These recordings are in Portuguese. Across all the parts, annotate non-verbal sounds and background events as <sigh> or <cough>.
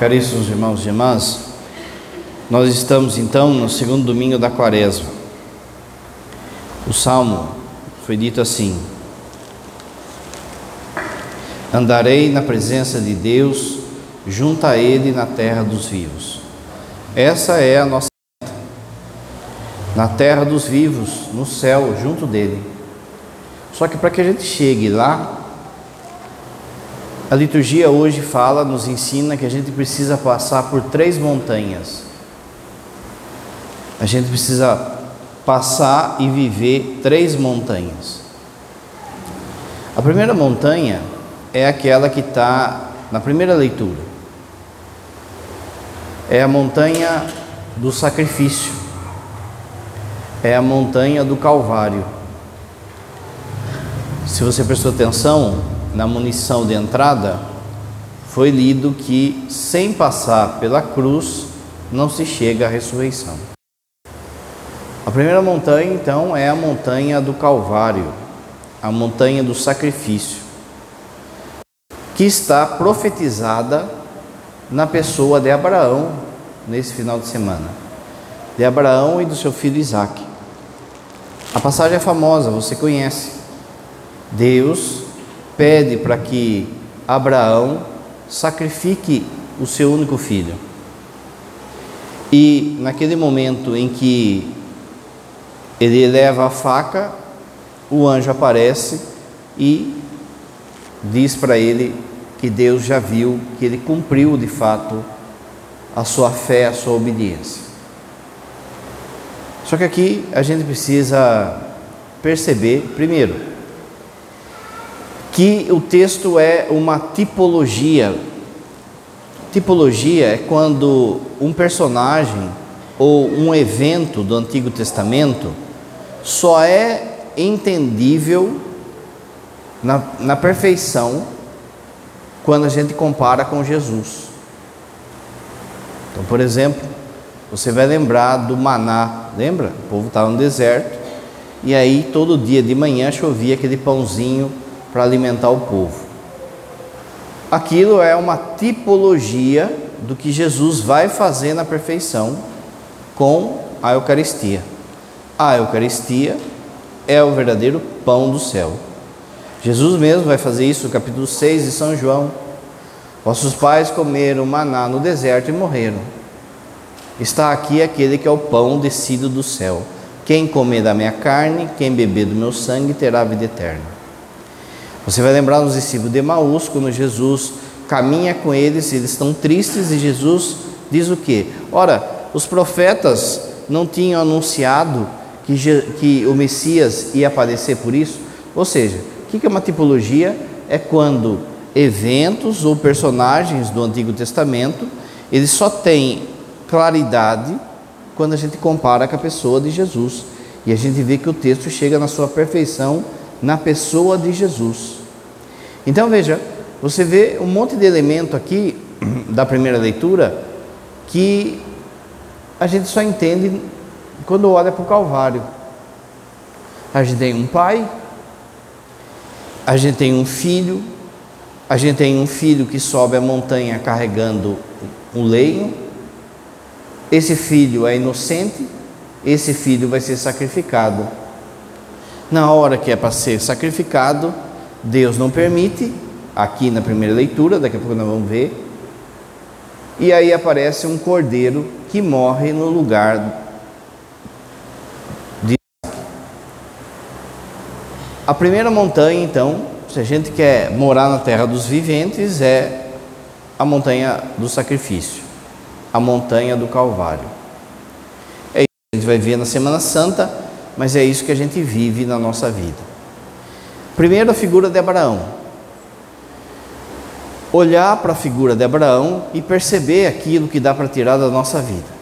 Caríssimos irmãos e irmãs, nós estamos então no segundo domingo da quaresma. O salmo foi dito assim: Andarei na presença de Deus, junto a Ele na terra dos vivos. Essa é a nossa meta. Na terra dos vivos, no céu, junto dele. Só que para que a gente chegue lá, a liturgia hoje fala, nos ensina que a gente precisa passar por três montanhas. A gente precisa passar e viver três montanhas. A primeira montanha é aquela que está na primeira leitura. É a montanha do sacrifício. É a montanha do Calvário. Se você prestou atenção, na munição de entrada, foi lido que sem passar pela cruz não se chega à ressurreição. A primeira montanha, então, é a montanha do Calvário, a montanha do sacrifício, que está profetizada na pessoa de Abraão nesse final de semana, de Abraão e do seu filho Isaque. A passagem é famosa, você conhece. Deus pede para que Abraão sacrifique o seu único filho. E naquele momento em que ele leva a faca, o anjo aparece e diz para ele que Deus já viu que ele cumpriu de fato a sua fé, a sua obediência. Só que aqui a gente precisa perceber, primeiro, que o texto é uma tipologia. Tipologia é quando um personagem ou um evento do Antigo Testamento só é entendível na, na perfeição quando a gente compara com Jesus. Então, por exemplo, você vai lembrar do maná, lembra? O povo estava no deserto e aí todo dia de manhã chovia aquele pãozinho para alimentar o povo. Aquilo é uma tipologia do que Jesus vai fazer na perfeição com a Eucaristia. A Eucaristia é o verdadeiro pão do céu. Jesus mesmo vai fazer isso no capítulo 6 de São João. Vossos pais comeram maná no deserto e morreram. Está aqui aquele que é o pão descido do céu. Quem comer da minha carne, quem beber do meu sangue, terá vida eterna. Você vai lembrar nos discípulos de Maús, quando Jesus caminha com eles, eles estão tristes e Jesus diz o que? Ora, os profetas não tinham anunciado que, que o Messias ia aparecer por isso? Ou seja, o que é uma tipologia? É quando eventos ou personagens do Antigo Testamento eles só têm claridade quando a gente compara com a pessoa de Jesus. E a gente vê que o texto chega na sua perfeição na pessoa de Jesus. Então veja, você vê um monte de elemento aqui <clears throat> da primeira leitura que a gente só entende quando olha para o Calvário. A gente tem um pai, a gente tem um filho, a gente tem um filho que sobe a montanha carregando um leio. Esse filho é inocente, esse filho vai ser sacrificado na hora que é para ser sacrificado, Deus não permite, aqui na primeira leitura, daqui a pouco nós vamos ver. E aí aparece um cordeiro que morre no lugar de A primeira montanha, então, se a gente quer morar na terra dos viventes, é a montanha do sacrifício, a montanha do Calvário. É isso que a gente vai ver na Semana Santa mas é isso que a gente vive na nossa vida. Primeiro, a figura de Abraão. Olhar para a figura de Abraão e perceber aquilo que dá para tirar da nossa vida.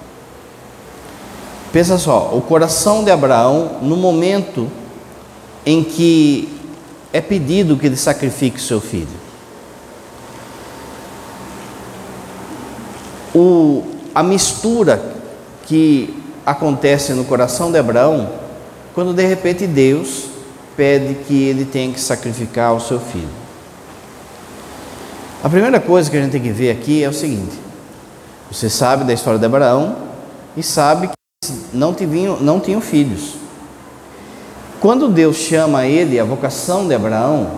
Pensa só, o coração de Abraão, no momento em que é pedido que ele sacrifique o seu filho. O, a mistura que acontece no coração de Abraão quando de repente Deus pede que ele tenha que sacrificar o seu filho. A primeira coisa que a gente tem que ver aqui é o seguinte: Você sabe da história de Abraão e sabe que não tinham, não tinham filhos. Quando Deus chama ele, a vocação de Abraão,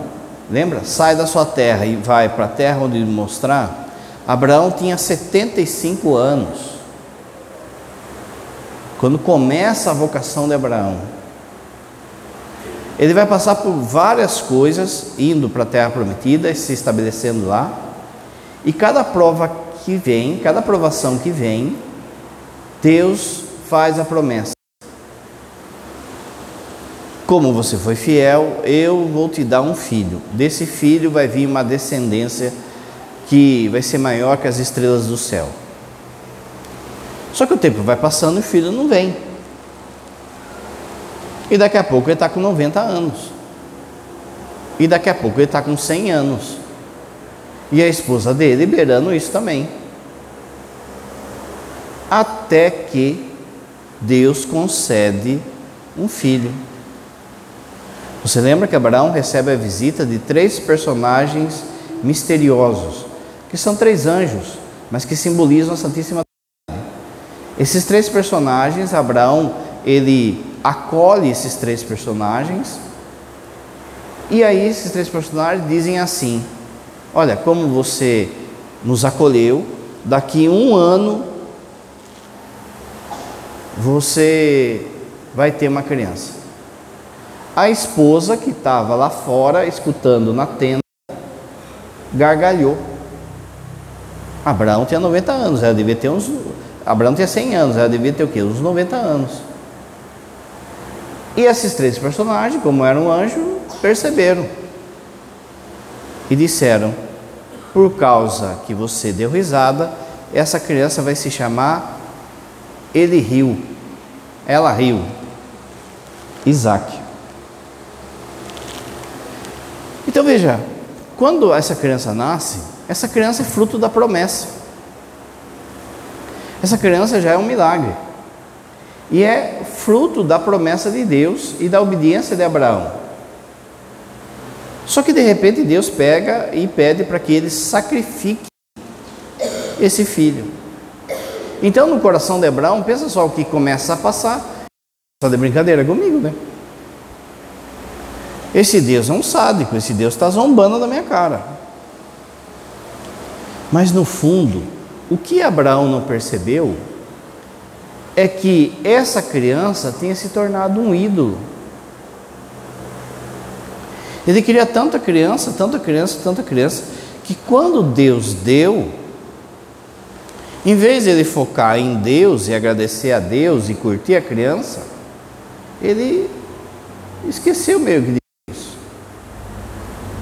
lembra? Sai da sua terra e vai para a terra onde mostrar. Abraão tinha 75 anos. Quando começa a vocação de Abraão, ele vai passar por várias coisas, indo para a terra prometida e se estabelecendo lá. E cada prova que vem, cada provação que vem, Deus faz a promessa. Como você foi fiel, eu vou te dar um filho. Desse filho vai vir uma descendência que vai ser maior que as estrelas do céu. Só que o tempo vai passando e o filho não vem. E daqui a pouco ele está com 90 anos. E daqui a pouco ele está com 100 anos. E a esposa dele liberando isso também. Até que Deus concede um filho. Você lembra que Abraão recebe a visita de três personagens misteriosos, que são três anjos, mas que simbolizam a Santíssima. Esses três personagens, Abraão, ele acolhe esses três personagens. E aí esses três personagens dizem assim: Olha, como você nos acolheu, daqui um ano você vai ter uma criança. A esposa que estava lá fora escutando na tenda gargalhou. Abraão tinha 90 anos, ela devia ter uns. Abraão tinha 100 anos, ela devia ter o quê? Uns 90 anos. E esses três personagens, como eram um anjo, perceberam e disseram: Por causa que você deu risada, essa criança vai se chamar Ele riu, ela riu, Isaac. Então veja, quando essa criança nasce, essa criança é fruto da promessa. Essa criança já é um milagre e é fruto da promessa de Deus e da obediência de Abraão. Só que de repente Deus pega e pede para que ele sacrifique esse filho. Então no coração de Abraão, pensa só o que começa a passar. Só de brincadeira comigo, né? Esse Deus é um sádico, esse Deus está zombando da minha cara. Mas no fundo, o que Abraão não percebeu é que essa criança tenha se tornado um ídolo. Ele queria tanta criança, tanta criança, tanta criança, que quando Deus deu, em vez de ele focar em Deus e agradecer a Deus e curtir a criança, ele esqueceu meio que de Deus.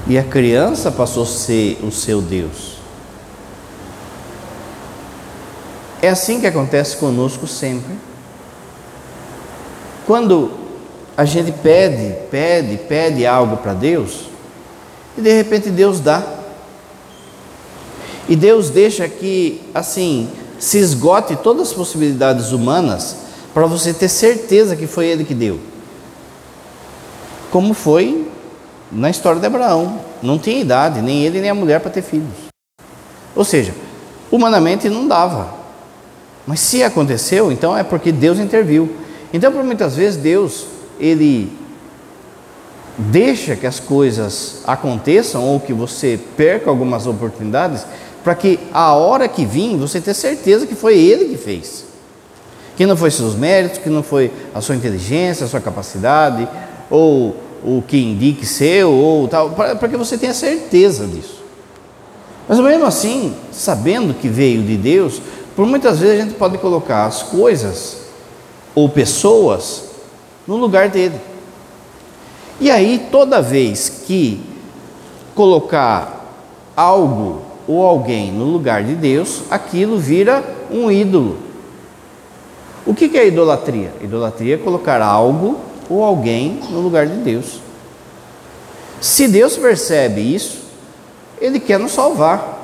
E a criança passou a ser o seu Deus. É assim que acontece conosco sempre. Quando a gente pede, pede, pede algo para Deus, e de repente Deus dá. E Deus deixa que, assim, se esgote todas as possibilidades humanas para você ter certeza que foi Ele que deu. Como foi na história de Abraão. Não tinha idade, nem ele nem a mulher para ter filhos. Ou seja, humanamente não dava. Mas se aconteceu, então é porque Deus interviu. Então, por muitas vezes, Deus, ele deixa que as coisas aconteçam ou que você perca algumas oportunidades, para que a hora que vir você tenha certeza que foi Ele que fez. Que não foi seus méritos, que não foi a sua inteligência, a sua capacidade, ou o que indique seu, ou tal, para que você tenha certeza disso. Mas mesmo assim, sabendo que veio de Deus, por muitas vezes a gente pode colocar as coisas ou pessoas no lugar dele. E aí, toda vez que colocar algo ou alguém no lugar de Deus, aquilo vira um ídolo. O que é idolatria? Idolatria é colocar algo ou alguém no lugar de Deus. Se Deus percebe isso, Ele quer nos salvar.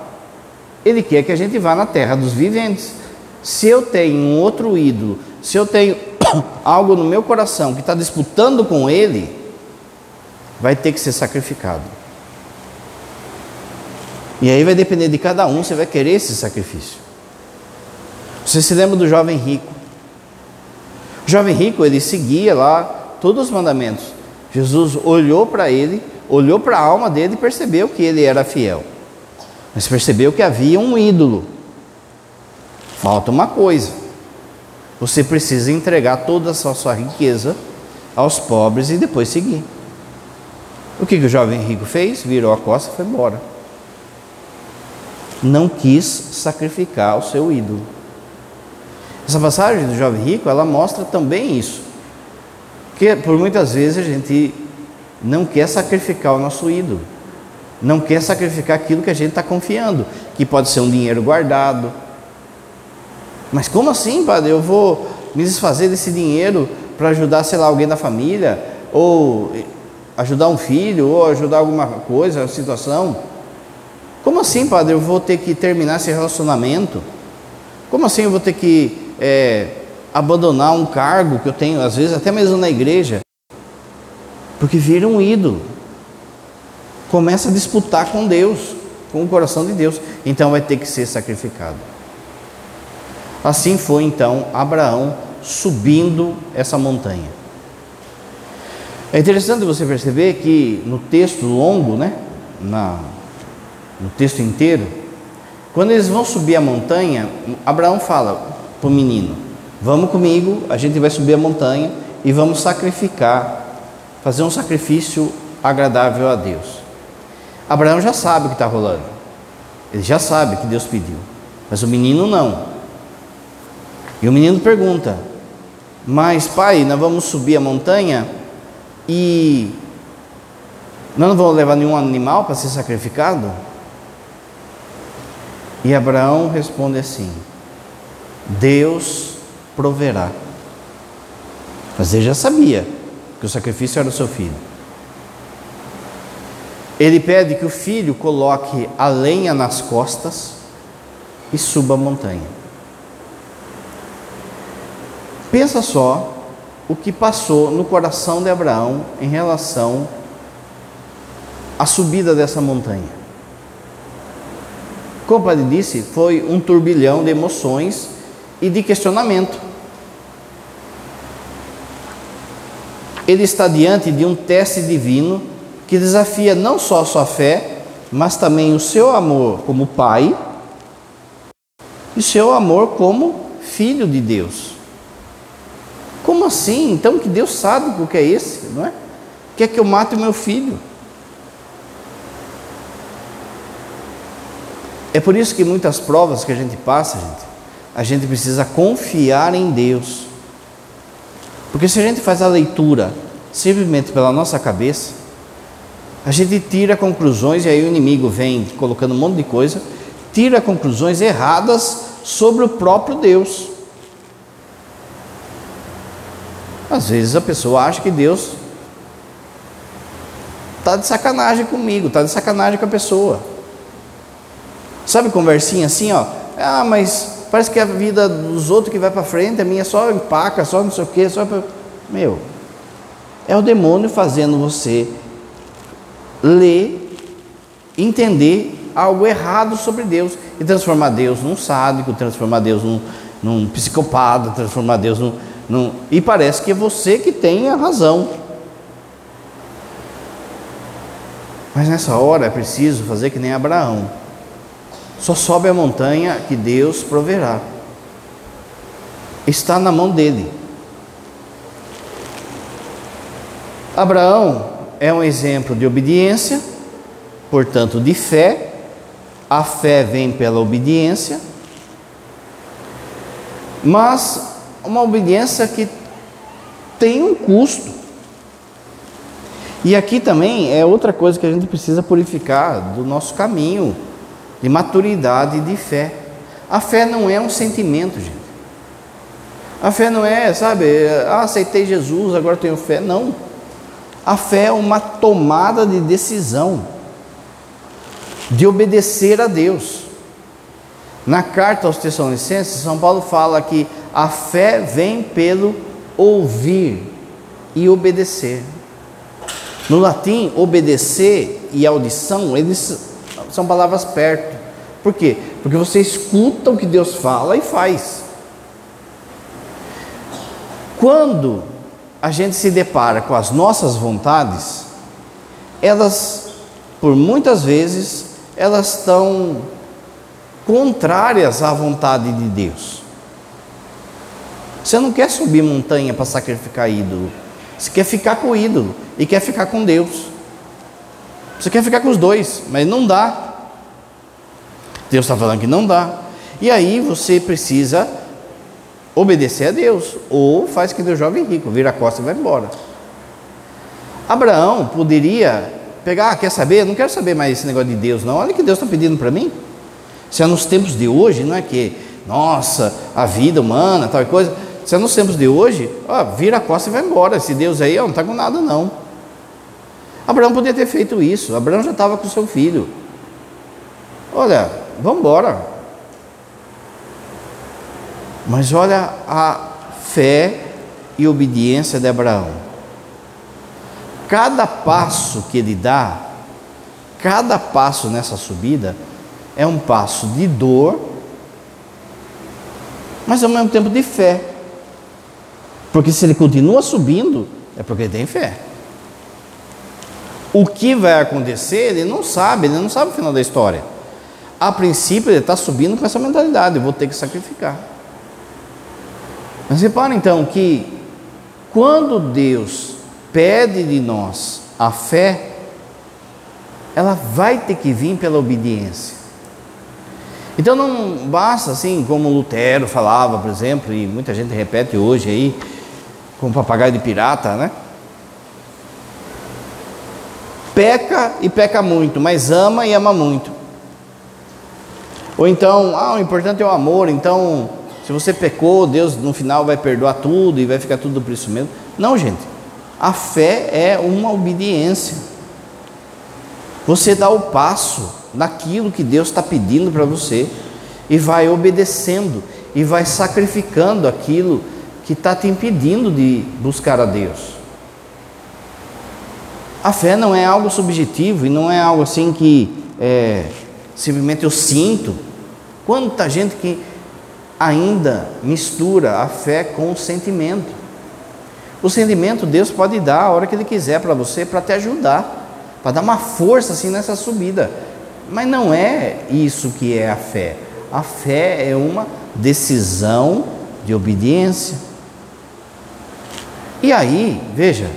Ele quer que a gente vá na terra dos viventes. Se eu tenho um outro ídolo, se eu tenho <coughs> algo no meu coração que está disputando com ele, vai ter que ser sacrificado. E aí vai depender de cada um se vai querer esse sacrifício. Você se lembra do jovem rico? O jovem rico, ele seguia lá todos os mandamentos. Jesus olhou para ele, olhou para a alma dele e percebeu que ele era fiel. Mas percebeu que havia um ídolo. Falta uma coisa. Você precisa entregar toda a sua, riqueza aos pobres e depois seguir. O que, que o jovem rico fez? Virou a costa e foi embora. Não quis sacrificar o seu ídolo. Essa passagem do jovem rico, ela mostra também isso. Que por muitas vezes a gente não quer sacrificar o nosso ídolo. Não quer sacrificar aquilo que a gente está confiando, que pode ser um dinheiro guardado. Mas como assim, padre? Eu vou me desfazer desse dinheiro para ajudar, sei lá, alguém da família, ou ajudar um filho, ou ajudar alguma coisa, situação. Como assim, padre? Eu vou ter que terminar esse relacionamento? Como assim eu vou ter que é, abandonar um cargo que eu tenho, às vezes até mesmo na igreja? Porque vira um ídolo. Começa a disputar com Deus, com o coração de Deus. Então vai ter que ser sacrificado. Assim foi então Abraão subindo essa montanha. É interessante você perceber que no texto longo, né, na, no texto inteiro, quando eles vão subir a montanha, Abraão fala para o menino: Vamos comigo, a gente vai subir a montanha e vamos sacrificar, fazer um sacrifício agradável a Deus. Abraão já sabe o que está rolando, ele já sabe que Deus pediu, mas o menino não. E o menino pergunta: mas, pai, nós vamos subir a montanha e nós não vamos levar nenhum animal para ser sacrificado? E Abraão responde assim: Deus proverá. Mas ele já sabia que o sacrifício era o seu filho. Ele pede que o filho coloque a lenha nas costas e suba a montanha. Pensa só o que passou no coração de Abraão em relação à subida dessa montanha. Como padre disse, foi um turbilhão de emoções e de questionamento. Ele está diante de um teste divino que desafia não só a sua fé, mas também o seu amor como pai e o seu amor como filho de Deus. Como assim? Então que Deus sabe o que é esse, não é? Quer que eu mate o meu filho? É por isso que muitas provas que a gente passa, gente, a gente precisa confiar em Deus. Porque se a gente faz a leitura simplesmente pela nossa cabeça, a gente tira conclusões e aí o inimigo vem colocando um monte de coisa, tira conclusões erradas sobre o próprio Deus. Às vezes a pessoa acha que Deus está de sacanagem comigo, está de sacanagem com a pessoa. Sabe conversinha assim, ó? Ah, mas parece que a vida dos outros que vai para frente, a minha só empaca, só não sei o quê, só meu. É o demônio fazendo você ler, entender algo errado sobre Deus e transformar Deus num sádico, transformar Deus num, num psicopata, transformar Deus num não, e parece que é você que tem a razão. Mas nessa hora é preciso fazer que nem Abraão. Só sobe a montanha que Deus proverá. Está na mão dele. Abraão é um exemplo de obediência, portanto, de fé. A fé vem pela obediência. Mas uma obediência que tem um custo. E aqui também é outra coisa que a gente precisa purificar do nosso caminho de maturidade e de fé. A fé não é um sentimento, gente. A fé não é, sabe, ah, aceitei Jesus, agora tenho fé. Não. A fé é uma tomada de decisão de obedecer a Deus. Na carta aos Tessalonicenses, São Paulo fala que a fé vem pelo ouvir e obedecer. No latim, obedecer e audição, eles são palavras perto. Por quê? Porque você escuta o que Deus fala e faz. quando a gente se depara com as nossas vontades, elas, por muitas vezes, elas estão contrárias à vontade de Deus. Você não quer subir montanha para sacrificar ídolo. Você quer ficar com o ídolo e quer ficar com Deus. Você quer ficar com os dois, mas não dá. Deus está falando que não dá. E aí você precisa obedecer a Deus, ou faz que Deus jovem rico, vira a costa e vai embora. Abraão poderia pegar, ah, quer saber? Não quero saber mais esse negócio de Deus, não. Olha o que Deus está pedindo para mim. Se é nos tempos de hoje, não é que, nossa, a vida humana, tal coisa. Se é nos tempos de hoje, ó, vira a costa e vai embora. Esse Deus aí ó, não está com nada, não. Abraão podia ter feito isso. Abraão já estava com seu filho. Olha, vamos embora. Mas olha a fé e obediência de Abraão. Cada passo que ele dá, cada passo nessa subida, é um passo de dor, mas ao mesmo tempo de fé. Porque se ele continua subindo, é porque ele tem fé. O que vai acontecer, ele não sabe, ele não sabe o final da história. A princípio, ele está subindo com essa mentalidade: eu vou ter que sacrificar. Mas repara então que quando Deus pede de nós a fé, ela vai ter que vir pela obediência. Então não basta assim, como Lutero falava, por exemplo, e muita gente repete hoje aí, com papagaio de pirata, né? Peca e peca muito, mas ama e ama muito. Ou então, ah, o importante é o amor, então se você pecou, Deus no final vai perdoar tudo e vai ficar tudo por isso mesmo. Não, gente. A fé é uma obediência. Você dá o passo naquilo que Deus está pedindo para você e vai obedecendo e vai sacrificando aquilo que está te impedindo de buscar a Deus. A fé não é algo subjetivo e não é algo assim que é, simplesmente eu sinto. Quanta gente que ainda mistura a fé com o sentimento. O sentimento Deus pode dar a hora que Ele quiser para você, para te ajudar, para dar uma força assim nessa subida. Mas não é isso que é a fé. A fé é uma decisão de obediência. E aí, veja,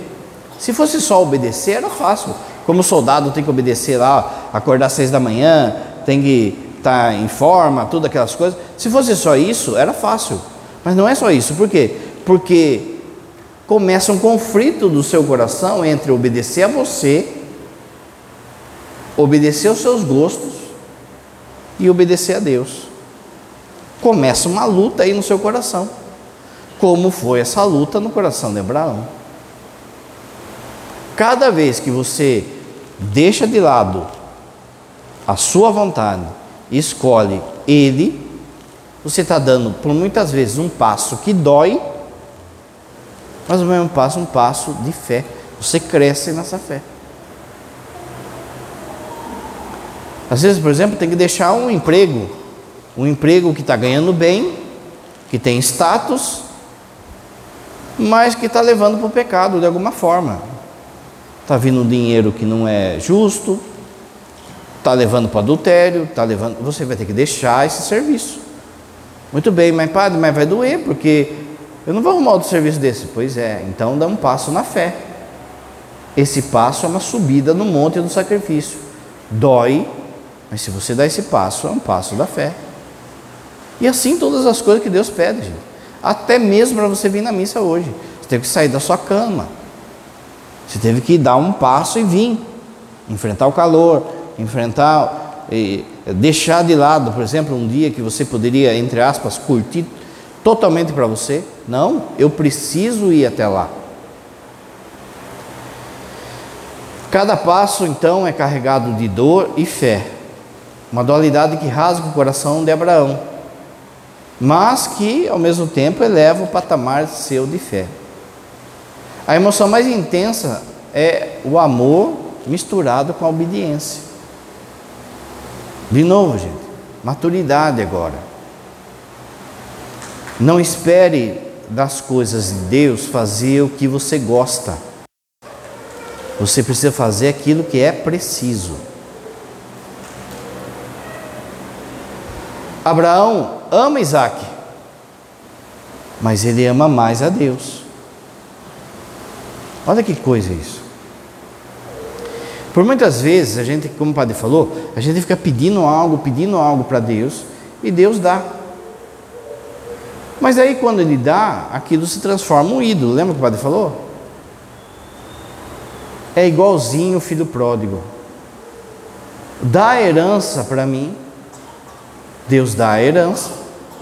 se fosse só obedecer, era fácil. Como soldado tem que obedecer lá, acordar às seis da manhã, tem que estar tá em forma, todas aquelas coisas. Se fosse só isso, era fácil. Mas não é só isso. Por quê? Porque começa um conflito do seu coração entre obedecer a você, obedecer aos seus gostos e obedecer a Deus. Começa uma luta aí no seu coração. Como foi essa luta no coração de Abraão? Cada vez que você deixa de lado a sua vontade escolhe Ele, você está dando por muitas vezes um passo que dói, mas o mesmo passo um passo de fé. Você cresce nessa fé. Às vezes, por exemplo, tem que deixar um emprego, um emprego que está ganhando bem, que tem status, mas que está levando para o pecado de alguma forma. Está vindo um dinheiro que não é justo, está levando para adultério, está levando. Você vai ter que deixar esse serviço. Muito bem, mas padre, mas vai doer, porque eu não vou arrumar outro serviço desse. Pois é, então dá um passo na fé. Esse passo é uma subida no monte do sacrifício. Dói, mas se você dá esse passo, é um passo da fé. E assim todas as coisas que Deus pede, gente. Até mesmo para você vir na missa hoje. Você teve que sair da sua cama. Você teve que dar um passo e vir. Enfrentar o calor, enfrentar, e deixar de lado, por exemplo, um dia que você poderia, entre aspas, curtir totalmente para você. Não, eu preciso ir até lá. Cada passo, então, é carregado de dor e fé, uma dualidade que rasga o coração de Abraão, mas que, ao mesmo tempo, eleva o patamar seu de fé. A emoção mais intensa é o amor misturado com a obediência. De novo, gente, maturidade agora. Não espere das coisas de Deus fazer o que você gosta. Você precisa fazer aquilo que é preciso. Abraão ama Isaac, mas ele ama mais a Deus. Olha que coisa isso. Por muitas vezes, a gente, como o padre falou, a gente fica pedindo algo, pedindo algo para Deus, e Deus dá. Mas aí quando ele dá, aquilo se transforma um ídolo. Lembra que o padre falou? É igualzinho o filho pródigo. Dá a herança para mim. Deus dá a herança.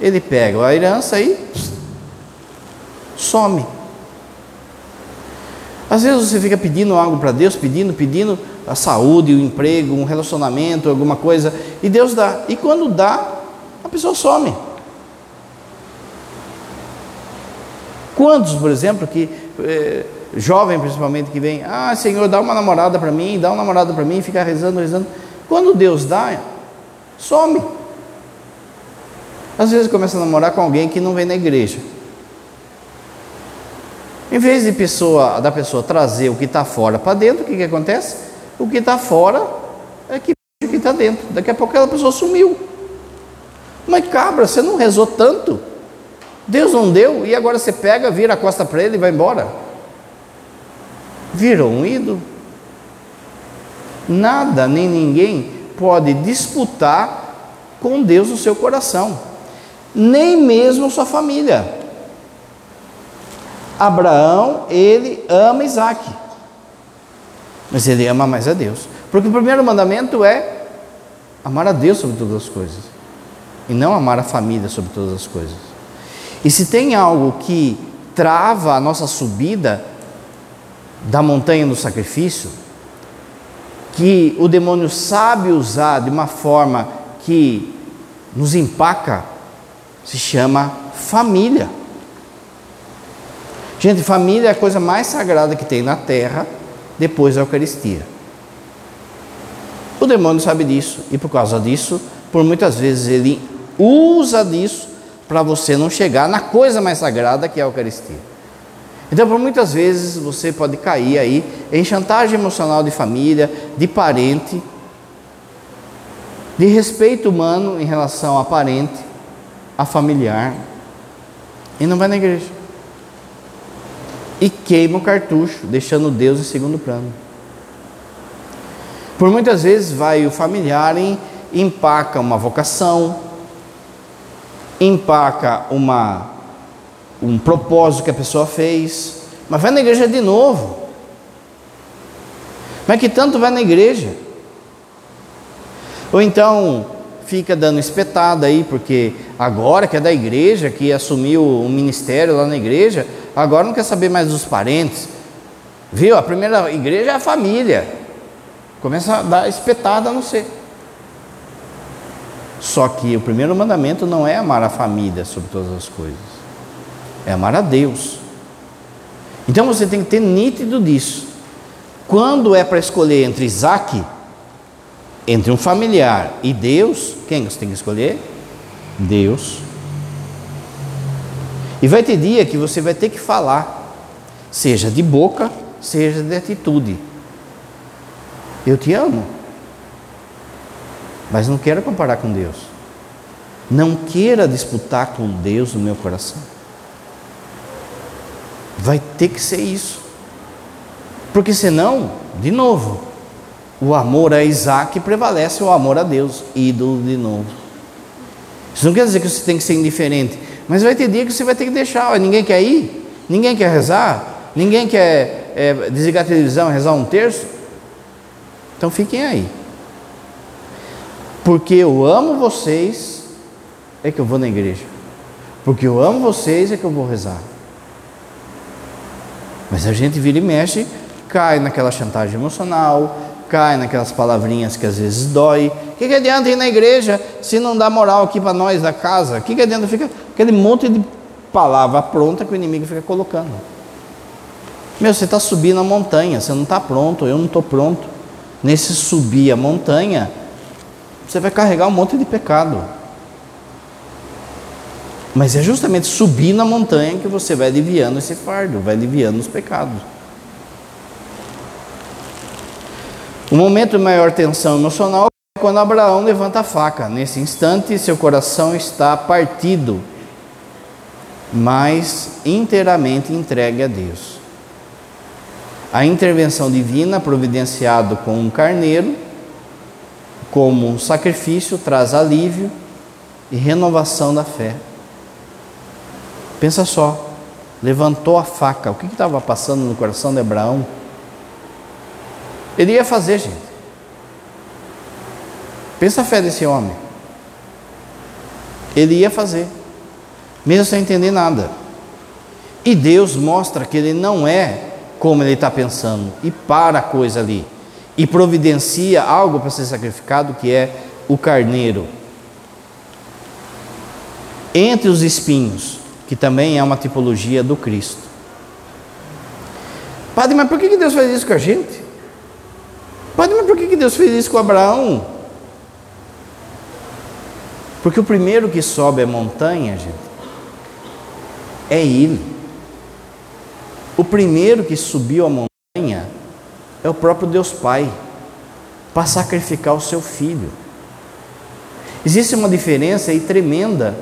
Ele pega a herança e some. Às vezes você fica pedindo algo para Deus, pedindo, pedindo a saúde, o emprego, um relacionamento, alguma coisa, e Deus dá. E quando dá, a pessoa some. Quantos, por exemplo, que eh, jovem principalmente que vem, ah Senhor, dá uma namorada para mim, dá uma namorada para mim, fica rezando, rezando. Quando Deus dá, some. Às vezes começa a namorar com alguém que não vem na igreja. Em vez de pessoa, da pessoa trazer o que está fora para dentro, o que, que acontece? O que está fora é que o que está dentro. Daqui a pouco aquela pessoa sumiu. Mas cabra, você não rezou tanto. Deus não deu e agora você pega, vira a costa para ele e vai embora. Virou um ídolo. Nada nem ninguém pode disputar com Deus o seu coração, nem mesmo sua família. Abraão, ele ama Isaac, mas ele ama mais a Deus, porque o primeiro mandamento é amar a Deus sobre todas as coisas, e não amar a família sobre todas as coisas. E se tem algo que trava a nossa subida da montanha do sacrifício, que o demônio sabe usar de uma forma que nos empaca, se chama família. Gente, família é a coisa mais sagrada que tem na terra, depois da Eucaristia. O demônio sabe disso, e por causa disso, por muitas vezes ele usa disso para você não chegar na coisa mais sagrada que é a Eucaristia. Então, por muitas vezes você pode cair aí em chantagem emocional de família, de parente, de respeito humano em relação a parente, a familiar, e não vai na igreja. E queima o cartucho, deixando Deus em segundo plano. Por muitas vezes vai o familiar e empaca uma vocação, empaca uma, um propósito que a pessoa fez, mas vai na igreja de novo. Mas que tanto vai na igreja? Ou então fica dando espetada aí, porque agora que é da igreja, que assumiu um ministério lá na igreja, agora não quer saber mais dos parentes. Viu? A primeira igreja é a família. Começa a dar espetada no ser. Só que o primeiro mandamento não é amar a família sobre todas as coisas, é amar a Deus. Então você tem que ter nítido disso. Quando é para escolher entre Isaac, entre um familiar e Deus, quem você tem que escolher? Deus. E vai ter dia que você vai ter que falar, seja de boca, seja de atitude. Eu te amo mas não queira comparar com Deus. Não queira disputar com Deus no meu coração. Vai ter que ser isso. Porque senão, de novo, o amor a Isaac prevalece o amor a Deus, ídolo de novo. Isso não quer dizer que você tem que ser indiferente, mas vai ter dia que você vai ter que deixar. Ninguém quer ir, ninguém quer rezar, ninguém quer é, desligar a televisão, rezar um terço. Então fiquem aí porque eu amo vocês, é que eu vou na igreja. Porque eu amo vocês, é que eu vou rezar. Mas a gente vira e mexe, cai naquela chantagem emocional, cai naquelas palavrinhas que às vezes dói. O que, que adianta ir na igreja se não dá moral aqui para nós da casa? O que, que adianta? Fica aquele monte de palavra pronta que o inimigo fica colocando. Meu, você está subindo a montanha, você não está pronto, eu não estou pronto. Nesse subir a montanha, você vai carregar um monte de pecado. Mas é justamente subir na montanha que você vai aliviando esse fardo, vai aliviando os pecados. O momento de maior tensão emocional é quando Abraão levanta a faca. Nesse instante, seu coração está partido, mas inteiramente entregue a Deus. A intervenção divina, providenciado com um carneiro, como um sacrifício, traz alívio e renovação da fé. Pensa só, levantou a faca, o que estava passando no coração de Abraão? Ele ia fazer, gente. Pensa a fé desse homem. Ele ia fazer, mesmo sem entender nada. E Deus mostra que ele não é como ele está pensando, e para a coisa ali, e providencia algo para ser sacrificado, que é o carneiro. Entre os espinhos, que também é uma tipologia do Cristo. Padre, mas por que Deus faz isso com a gente? Padre, mas por que Deus fez isso com Abraão? Porque o primeiro que sobe a montanha, gente, é ele. O primeiro que subiu a montanha é o próprio Deus Pai, para sacrificar o seu filho. Existe uma diferença aí tremenda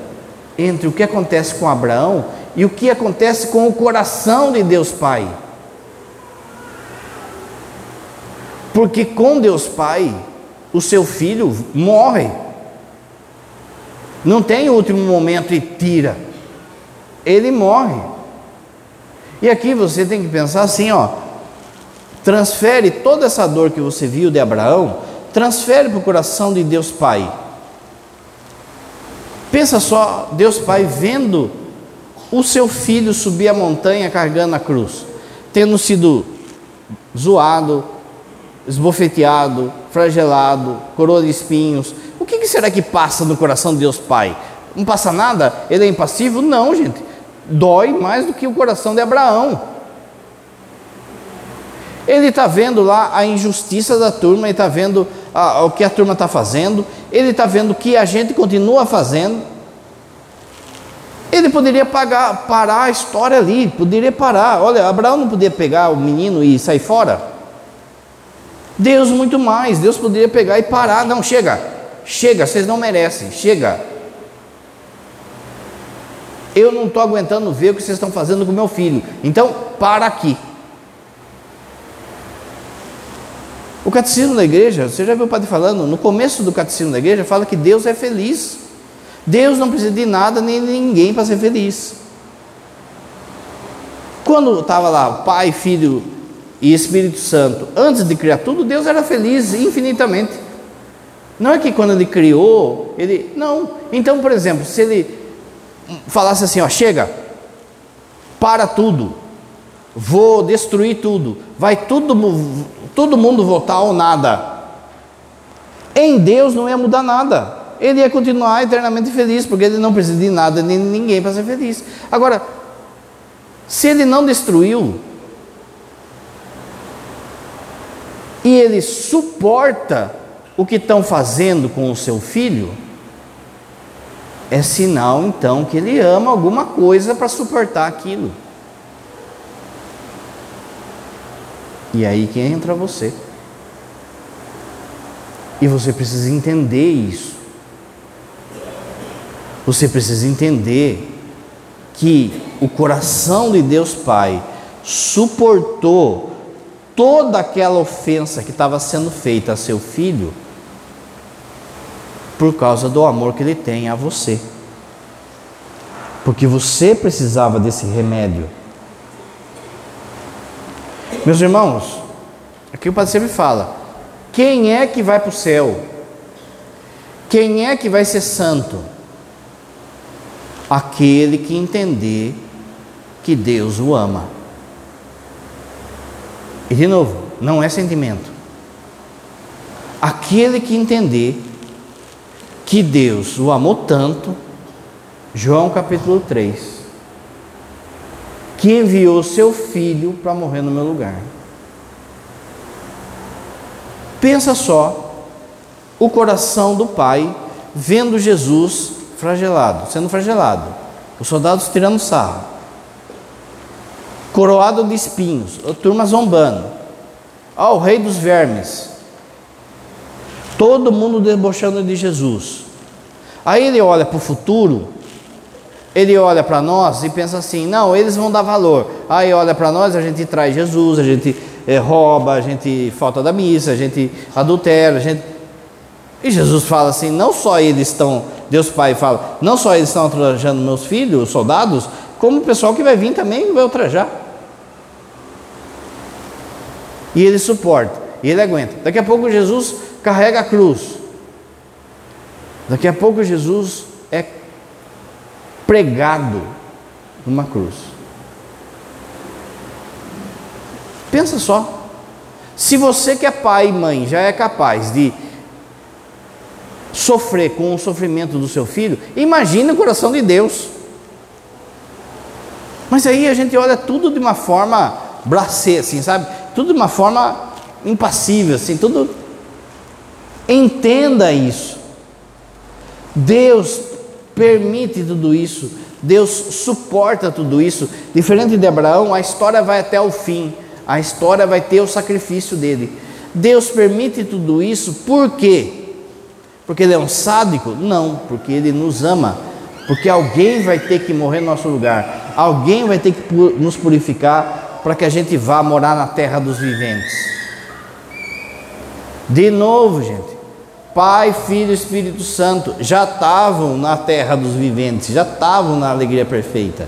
entre o que acontece com Abraão e o que acontece com o coração de Deus Pai. Porque com Deus Pai, o seu filho morre. Não tem último momento e tira. Ele morre. E aqui você tem que pensar assim, ó. Transfere toda essa dor que você viu de Abraão, transfere para o coração de Deus Pai. Pensa só, Deus Pai vendo o seu filho subir a montanha carregando a cruz, tendo sido zoado, esbofeteado, flagelado, coroa de espinhos. O que, que será que passa no coração de Deus Pai? Não passa nada? Ele é impassível? Não, gente. Dói mais do que o coração de Abraão. Ele está vendo lá a injustiça da turma, ele está vendo a, o que a turma está fazendo, ele está vendo o que a gente continua fazendo. Ele poderia pagar, parar a história ali, poderia parar. Olha, Abraão não podia pegar o menino e sair fora. Deus muito mais, Deus poderia pegar e parar. Não, chega, chega, vocês não merecem, chega. Eu não estou aguentando ver o que vocês estão fazendo com meu filho. Então, para aqui. O catecismo da igreja, você já viu o padre falando, no começo do catecismo da igreja, fala que Deus é feliz. Deus não precisa de nada nem de ninguém para ser feliz. Quando estava lá Pai, Filho e Espírito Santo, antes de criar tudo, Deus era feliz infinitamente. Não é que quando ele criou, ele. Não. Então, por exemplo, se ele falasse assim: ó, chega, para tudo, vou destruir tudo, vai tudo, todo mundo voltar ao nada. Em Deus não ia mudar nada. Ele ia continuar eternamente feliz, porque ele não precisa de nada nem de ninguém para ser feliz. Agora, se ele não destruiu, e ele suporta o que estão fazendo com o seu filho, é sinal então que ele ama alguma coisa para suportar aquilo. E aí que entra você. E você precisa entender isso. Você precisa entender que o coração de Deus Pai suportou toda aquela ofensa que estava sendo feita a seu filho por causa do amor que ele tem a você. Porque você precisava desse remédio. Meus irmãos, aqui o Padre sempre fala: quem é que vai para o céu? Quem é que vai ser santo? Aquele que entender que Deus o ama. E de novo, não é sentimento. Aquele que entender que Deus o amou tanto, João capítulo 3, que enviou seu filho para morrer no meu lugar. Pensa só, o coração do Pai vendo Jesus flagelado, sendo flagelado. Os soldados tirando sarro. Coroado de espinhos, a turma zombando. Ah, o rei dos vermes. Todo mundo debochando de Jesus. Aí ele olha para o futuro, ele olha para nós e pensa assim: não, eles vão dar valor. Aí olha para nós, a gente traz Jesus, a gente é, rouba, a gente falta da missa, a gente adultera, a gente. E Jesus fala assim: não só eles estão, Deus Pai fala, não só eles estão ultrajando meus filhos, os soldados, como o pessoal que vai vir também vai ultrajar. E ele suporta, e ele aguenta. Daqui a pouco Jesus carrega a cruz. Daqui a pouco Jesus é pregado numa cruz. Pensa só. Se você que é pai e mãe já é capaz de sofrer com o sofrimento do seu filho, imagine o coração de Deus. Mas aí a gente olha tudo de uma forma bracê, assim, sabe? Tudo de uma forma impassível, assim, tudo. Entenda isso. Deus permite tudo isso, Deus suporta tudo isso. Diferente de Abraão, a história vai até o fim, a história vai ter o sacrifício dele. Deus permite tudo isso por quê? Porque ele é um sádico? Não, porque ele nos ama. Porque alguém vai ter que morrer no nosso lugar, alguém vai ter que nos purificar para que a gente vá morar na terra dos viventes. De novo, gente, Pai, Filho e Espírito Santo já estavam na terra dos viventes, já estavam na alegria perfeita.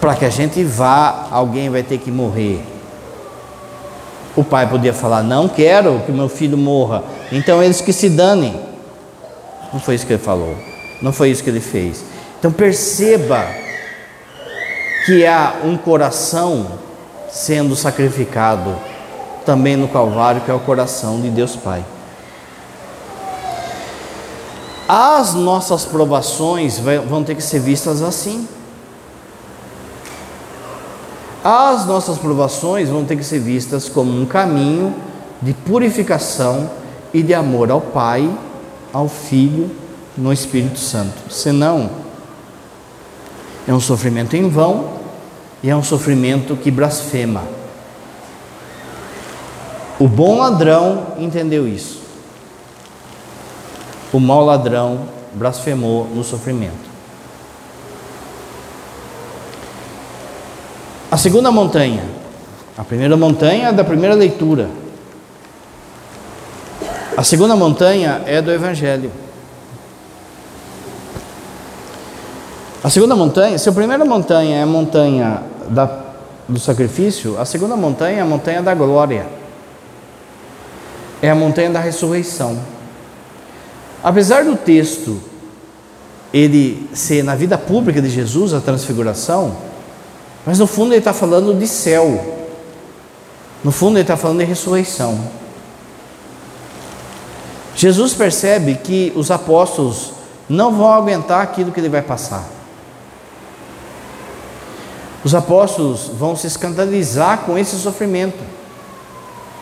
Para que a gente vá, alguém vai ter que morrer. O pai podia falar: Não quero que meu filho morra, então eles que se danem. Não foi isso que ele falou, não foi isso que ele fez. Então perceba que há um coração sendo sacrificado também no Calvário, que é o coração de Deus Pai. As nossas provações vão ter que ser vistas assim. As nossas provações vão ter que ser vistas como um caminho de purificação e de amor ao Pai, ao Filho, no Espírito Santo. Senão, é um sofrimento em vão e é um sofrimento que blasfema. O bom ladrão entendeu isso o mau ladrão blasfemou no sofrimento. A segunda montanha, a primeira montanha é da primeira leitura. A segunda montanha é do Evangelho. A segunda montanha, se a primeira montanha é a montanha da, do sacrifício, a segunda montanha é a montanha da glória. É a montanha da ressurreição. Apesar do texto ele ser na vida pública de Jesus, a transfiguração, mas no fundo ele está falando de céu, no fundo ele está falando de ressurreição. Jesus percebe que os apóstolos não vão aguentar aquilo que ele vai passar. Os apóstolos vão se escandalizar com esse sofrimento.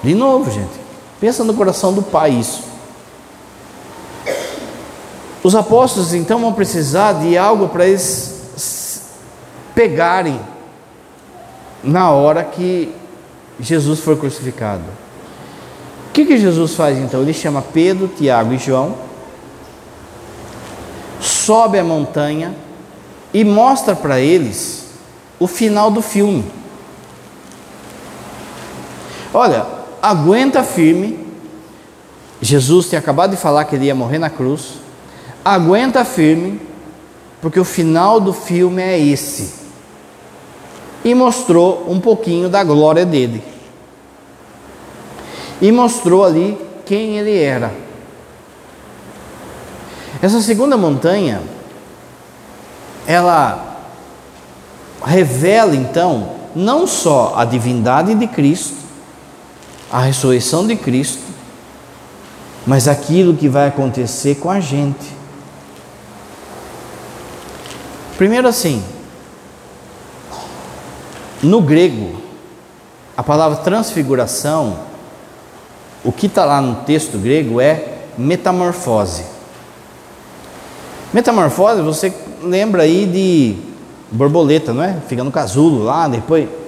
De novo, gente, pensa no coração do Pai isso. Os apóstolos então vão precisar de algo para eles pegarem na hora que Jesus for crucificado. O que, que Jesus faz então? Ele chama Pedro, Tiago e João, sobe a montanha e mostra para eles o final do filme. Olha, aguenta firme. Jesus tinha acabado de falar que ele ia morrer na cruz aguenta firme, porque o final do filme é esse. E mostrou um pouquinho da glória dele. E mostrou ali quem ele era. Essa segunda montanha, ela revela então não só a divindade de Cristo, a ressurreição de Cristo, mas aquilo que vai acontecer com a gente. Primeiro assim, no grego, a palavra transfiguração, o que está lá no texto grego é metamorfose. Metamorfose, você lembra aí de borboleta, não é? Fica no casulo lá, depois.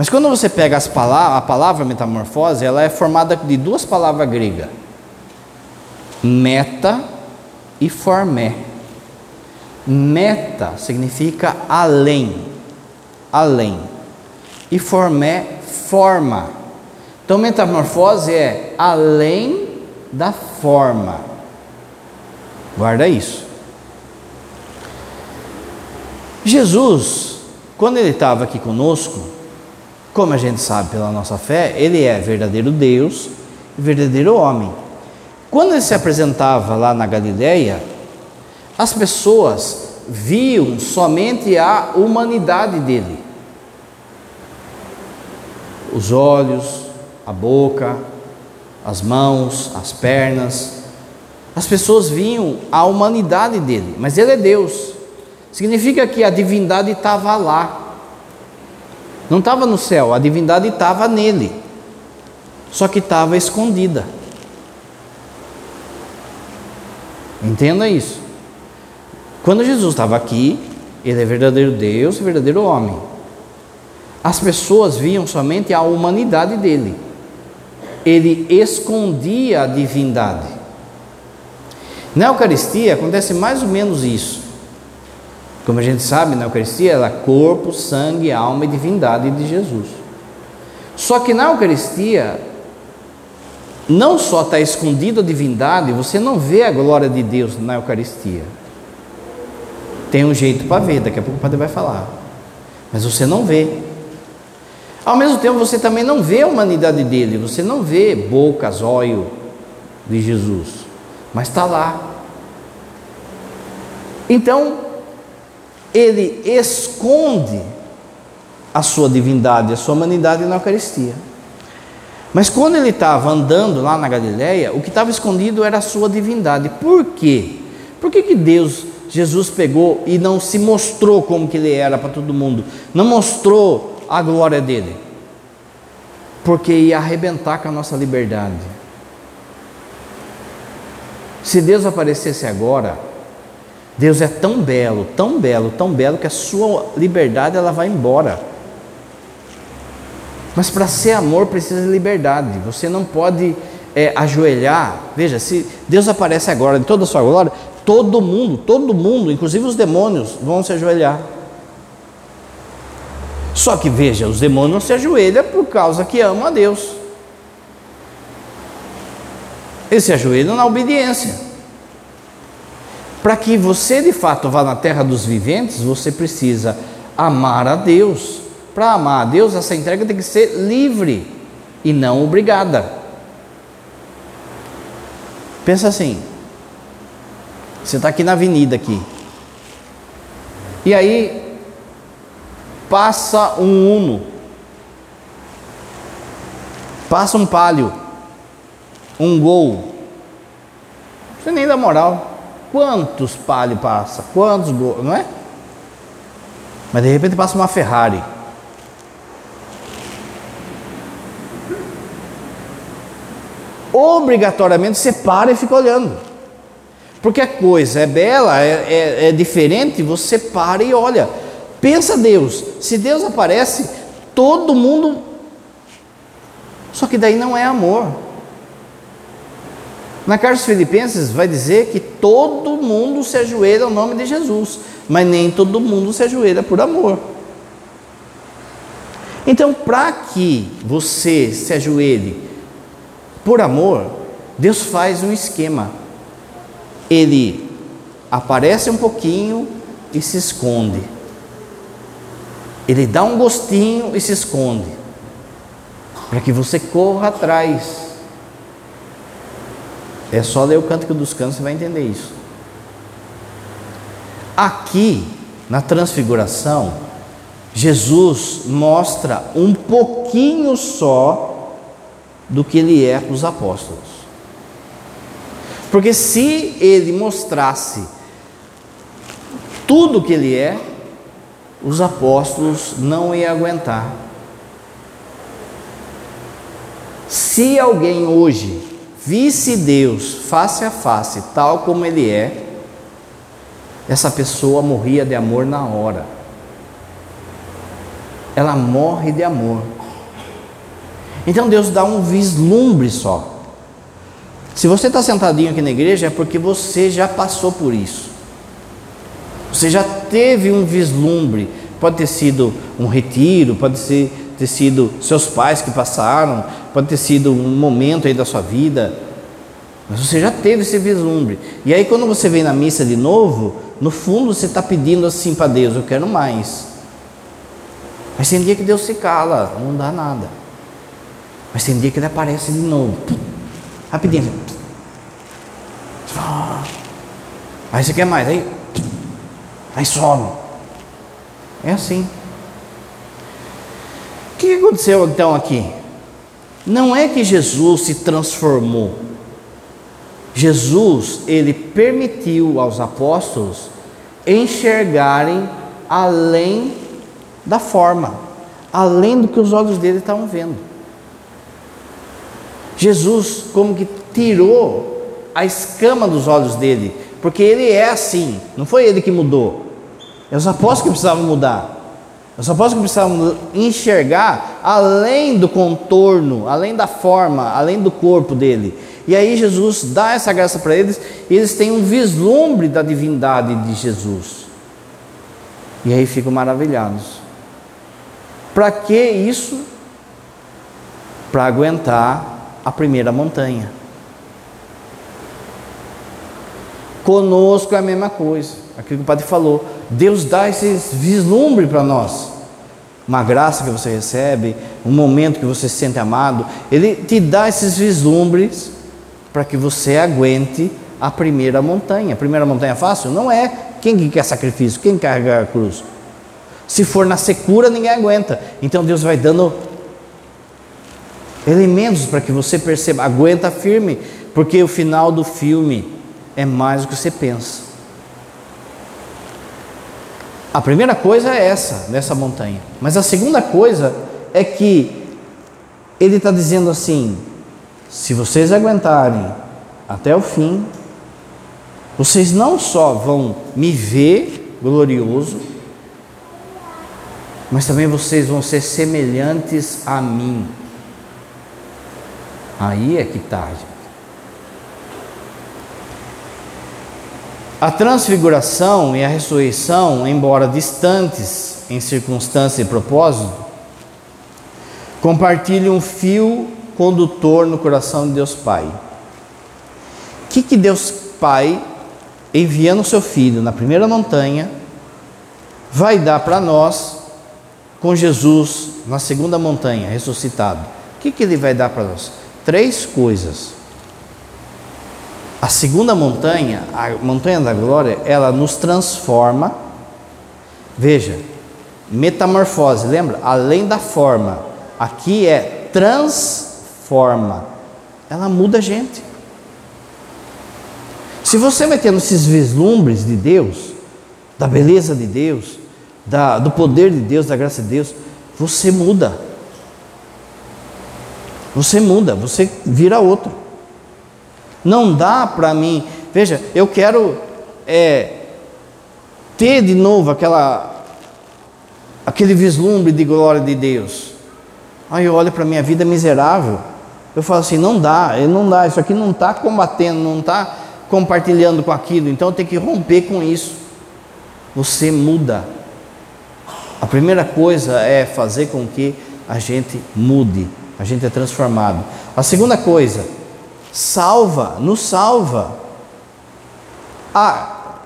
Mas quando você pega as palavras, a palavra metamorfose, ela é formada de duas palavras gregas: meta e formé. Meta significa além, além. E formé, forma. Então, metamorfose é além da forma. Guarda isso. Jesus, quando ele estava aqui conosco, como a gente sabe pela nossa fé, ele é verdadeiro Deus e verdadeiro homem. Quando ele se apresentava lá na Galileia, as pessoas viam somente a humanidade dele. Os olhos, a boca, as mãos, as pernas. As pessoas viam a humanidade dele, mas ele é Deus. Significa que a divindade estava lá. Não estava no céu, a divindade estava nele. Só que estava escondida. Entenda isso. Quando Jesus estava aqui, ele é verdadeiro Deus e verdadeiro homem. As pessoas viam somente a humanidade dele. Ele escondia a divindade. Na Eucaristia acontece mais ou menos isso. Como a gente sabe, na Eucaristia ela é corpo, sangue, alma e divindade de Jesus. Só que na Eucaristia não só está escondido a divindade, você não vê a glória de Deus na Eucaristia. Tem um jeito para ver, daqui a pouco o padre vai falar. Mas você não vê. Ao mesmo tempo, você também não vê a humanidade dele, você não vê boca, zóio de Jesus, mas está lá. Então, ele esconde a sua divindade, a sua humanidade na Eucaristia. Mas quando ele estava andando lá na Galileia, o que estava escondido era a sua divindade. Por quê? Por que, que Deus, Jesus pegou e não se mostrou como que ele era para todo mundo? Não mostrou a glória dele? Porque ia arrebentar com a nossa liberdade. Se Deus aparecesse agora, Deus é tão belo, tão belo, tão belo que a sua liberdade ela vai embora. Mas para ser amor precisa de liberdade. Você não pode é, ajoelhar. Veja, se Deus aparece agora em toda a sua glória, todo mundo, todo mundo, inclusive os demônios, vão se ajoelhar. Só que veja, os demônios não se ajoelham por causa que amam a Deus. Eles se ajoelham na obediência. Para que você de fato vá na terra dos viventes, você precisa amar a Deus para amar a Deus, essa entrega tem que ser livre e não obrigada. Pensa assim: você está aqui na avenida aqui, e aí passa um Uno, passa um Palio, um Gol. Você nem dá moral. Quantos Palio passa? Quantos não é? Mas de repente passa uma Ferrari. obrigatoriamente você para e fica olhando. Porque a coisa é bela, é, é, é diferente, você para e olha. Pensa Deus, se Deus aparece, todo mundo. Só que daí não é amor. Na carta aos Filipenses vai dizer que todo mundo se ajoelha ao nome de Jesus, mas nem todo mundo se ajoelha por amor. Então, para que você se ajoelhe por amor, Deus faz um esquema. Ele aparece um pouquinho e se esconde. Ele dá um gostinho e se esconde. Para que você corra atrás. É só ler o Cântico dos Cantos você vai entender isso. Aqui, na transfiguração, Jesus mostra um pouquinho só do que ele é para os apóstolos. Porque se ele mostrasse tudo o que ele é, os apóstolos não iam aguentar. Se alguém hoje visse Deus face a face, tal como ele é, essa pessoa morria de amor na hora. Ela morre de amor. Então Deus dá um vislumbre só. Se você está sentadinho aqui na igreja, é porque você já passou por isso. Você já teve um vislumbre. Pode ter sido um retiro, pode ser, ter sido seus pais que passaram, pode ter sido um momento aí da sua vida. Mas você já teve esse vislumbre. E aí, quando você vem na missa de novo, no fundo você está pedindo assim para Deus: eu quero mais. Mas tem dia que Deus se cala, não dá nada. Mas tem dia que ele aparece de novo. Rapidinho. Aí você quer mais, aí, aí some. É assim. O que aconteceu então aqui? Não é que Jesus se transformou. Jesus, ele permitiu aos apóstolos enxergarem além da forma, além do que os olhos dele estavam vendo. Jesus, como que tirou a escama dos olhos dele, porque ele é assim, não foi ele que mudou, é os apóstolos que precisavam mudar. Os apóstolos que precisavam enxergar além do contorno, além da forma, além do corpo dele. E aí Jesus dá essa graça para eles, e eles têm um vislumbre da divindade de Jesus. E aí ficam maravilhados. Para que isso? Para aguentar a primeira montanha. Conosco é a mesma coisa, aquilo que o padre falou. Deus dá esse vislumbre para nós. Uma graça que você recebe, um momento que você se sente amado, Ele te dá esses vislumbres para que você aguente a primeira montanha. A primeira montanha fácil? Não é. Quem que quer sacrifício? Quem carrega a cruz? Se for na secura, ninguém aguenta. Então Deus vai dando elementos para que você perceba, aguenta firme, porque o final do filme é mais do que você pensa. A primeira coisa é essa, nessa montanha. Mas a segunda coisa é que ele está dizendo assim: se vocês aguentarem até o fim, vocês não só vão me ver glorioso, mas também vocês vão ser semelhantes a mim. Aí é que está. A transfiguração e a ressurreição, embora distantes em circunstância e propósito, compartilham um fio condutor no coração de Deus Pai. O que, que Deus Pai, enviando o seu Filho na primeira montanha, vai dar para nós com Jesus na segunda montanha, ressuscitado? O que, que ele vai dar para nós? três coisas. A segunda montanha, a montanha da glória, ela nos transforma. Veja, metamorfose, lembra? Além da forma, aqui é transforma. Ela muda a gente. Se você vai tendo esses vislumbres de Deus, da beleza de Deus, da, do poder de Deus, da graça de Deus, você muda. Você muda, você vira outro. Não dá para mim. Veja, eu quero é, ter de novo aquela, aquele vislumbre de glória de Deus. Aí eu olho para minha vida miserável. Eu falo assim: não dá, não dá. Isso aqui não está combatendo, não está compartilhando com aquilo. Então eu tenho que romper com isso. Você muda. A primeira coisa é fazer com que a gente mude a gente é transformado. A segunda coisa, salva, nos salva. Ah,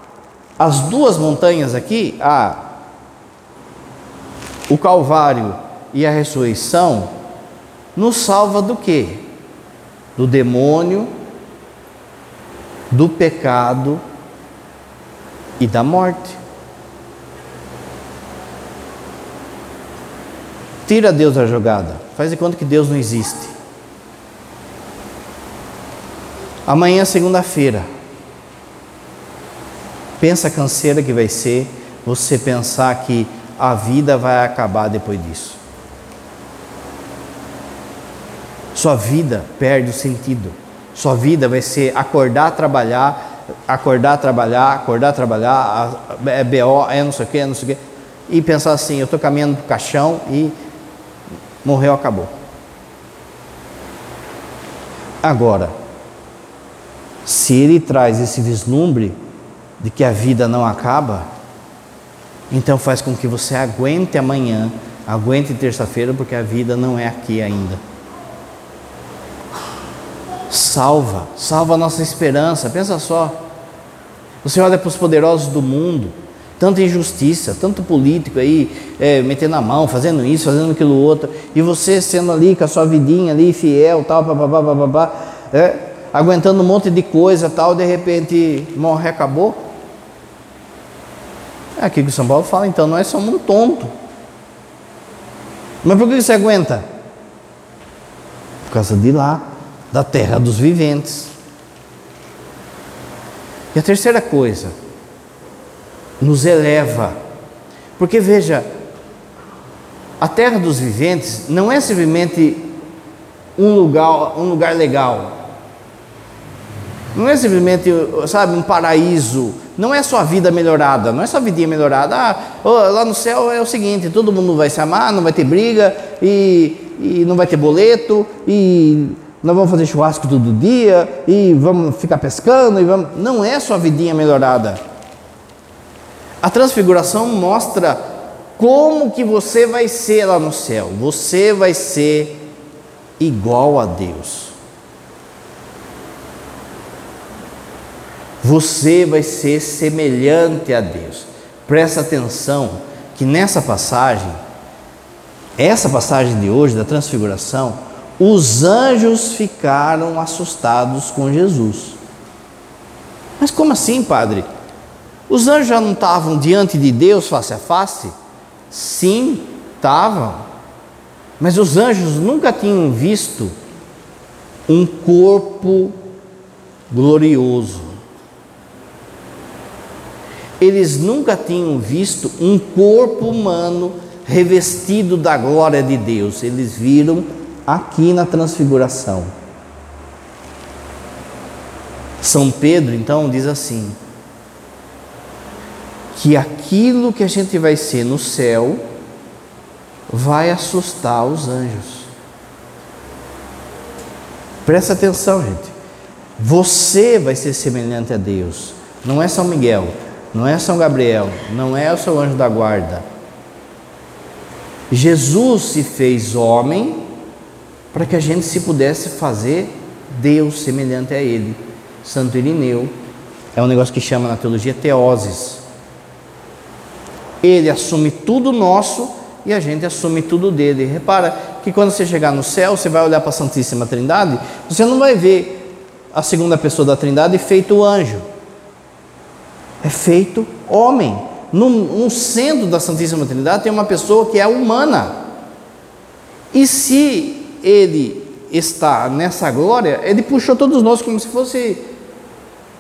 as duas montanhas aqui, ah, o Calvário e a ressurreição, nos salva do que? Do demônio, do pecado e da morte. Tira Deus da jogada. Faz de conta que Deus não existe. Amanhã, segunda-feira. Pensa a canseira que vai ser você pensar que a vida vai acabar depois disso. Sua vida perde o sentido. Sua vida vai ser acordar, trabalhar, acordar, trabalhar, acordar, trabalhar, é BO, é não sei o que, é não sei o que, e pensar assim: eu estou caminhando para o caixão e morreu, acabou. Agora, se ele traz esse vislumbre de que a vida não acaba, então faz com que você aguente amanhã, aguente terça-feira, porque a vida não é aqui ainda. Salva, salva a nossa esperança. Pensa só. Você olha para os poderosos do mundo, tanta injustiça, tanto político aí, é, metendo a mão, fazendo isso, fazendo aquilo outro, e você sendo ali com a sua vidinha ali, fiel, tal, papapá, papapá, é, aguentando um monte de coisa, tal, de repente morre, acabou. É aquilo que São Paulo fala, então nós somos um tonto. Mas por que você aguenta? Por causa de lá, da terra dos viventes. E a terceira coisa, nos eleva. Porque veja, a terra dos viventes não é simplesmente um lugar, um lugar legal. Não é simplesmente, sabe, um paraíso. Não é só a vida melhorada, não é só a vidinha melhorada. Ah, lá no céu é o seguinte: todo mundo vai se amar, não vai ter briga, e, e não vai ter boleto, e nós vamos fazer churrasco todo dia e vamos ficar pescando e vamos. Não é só a vidinha melhorada. A transfiguração mostra como que você vai ser lá no céu. Você vai ser igual a Deus. Você vai ser semelhante a Deus. Presta atenção que nessa passagem, essa passagem de hoje da transfiguração, os anjos ficaram assustados com Jesus. Mas como assim, padre? Os anjos já não estavam diante de Deus face a face? Sim, estavam. Mas os anjos nunca tinham visto um corpo glorioso. Eles nunca tinham visto um corpo humano revestido da glória de Deus. Eles viram aqui na transfiguração. São Pedro então diz assim: que aquilo que a gente vai ser no céu vai assustar os anjos. Presta atenção, gente. Você vai ser semelhante a Deus. Não é São Miguel, não é São Gabriel, não é o seu anjo da guarda. Jesus se fez homem para que a gente se pudesse fazer Deus semelhante a Ele. Santo Irineu é um negócio que chama na teologia teoses. Ele assume tudo nosso e a gente assume tudo dele. Repara que quando você chegar no céu, você vai olhar para a Santíssima Trindade, você não vai ver a segunda pessoa da Trindade feito anjo, é feito homem. No, no centro da Santíssima Trindade tem uma pessoa que é humana. E se ele está nessa glória, ele puxou todos nós como se fosse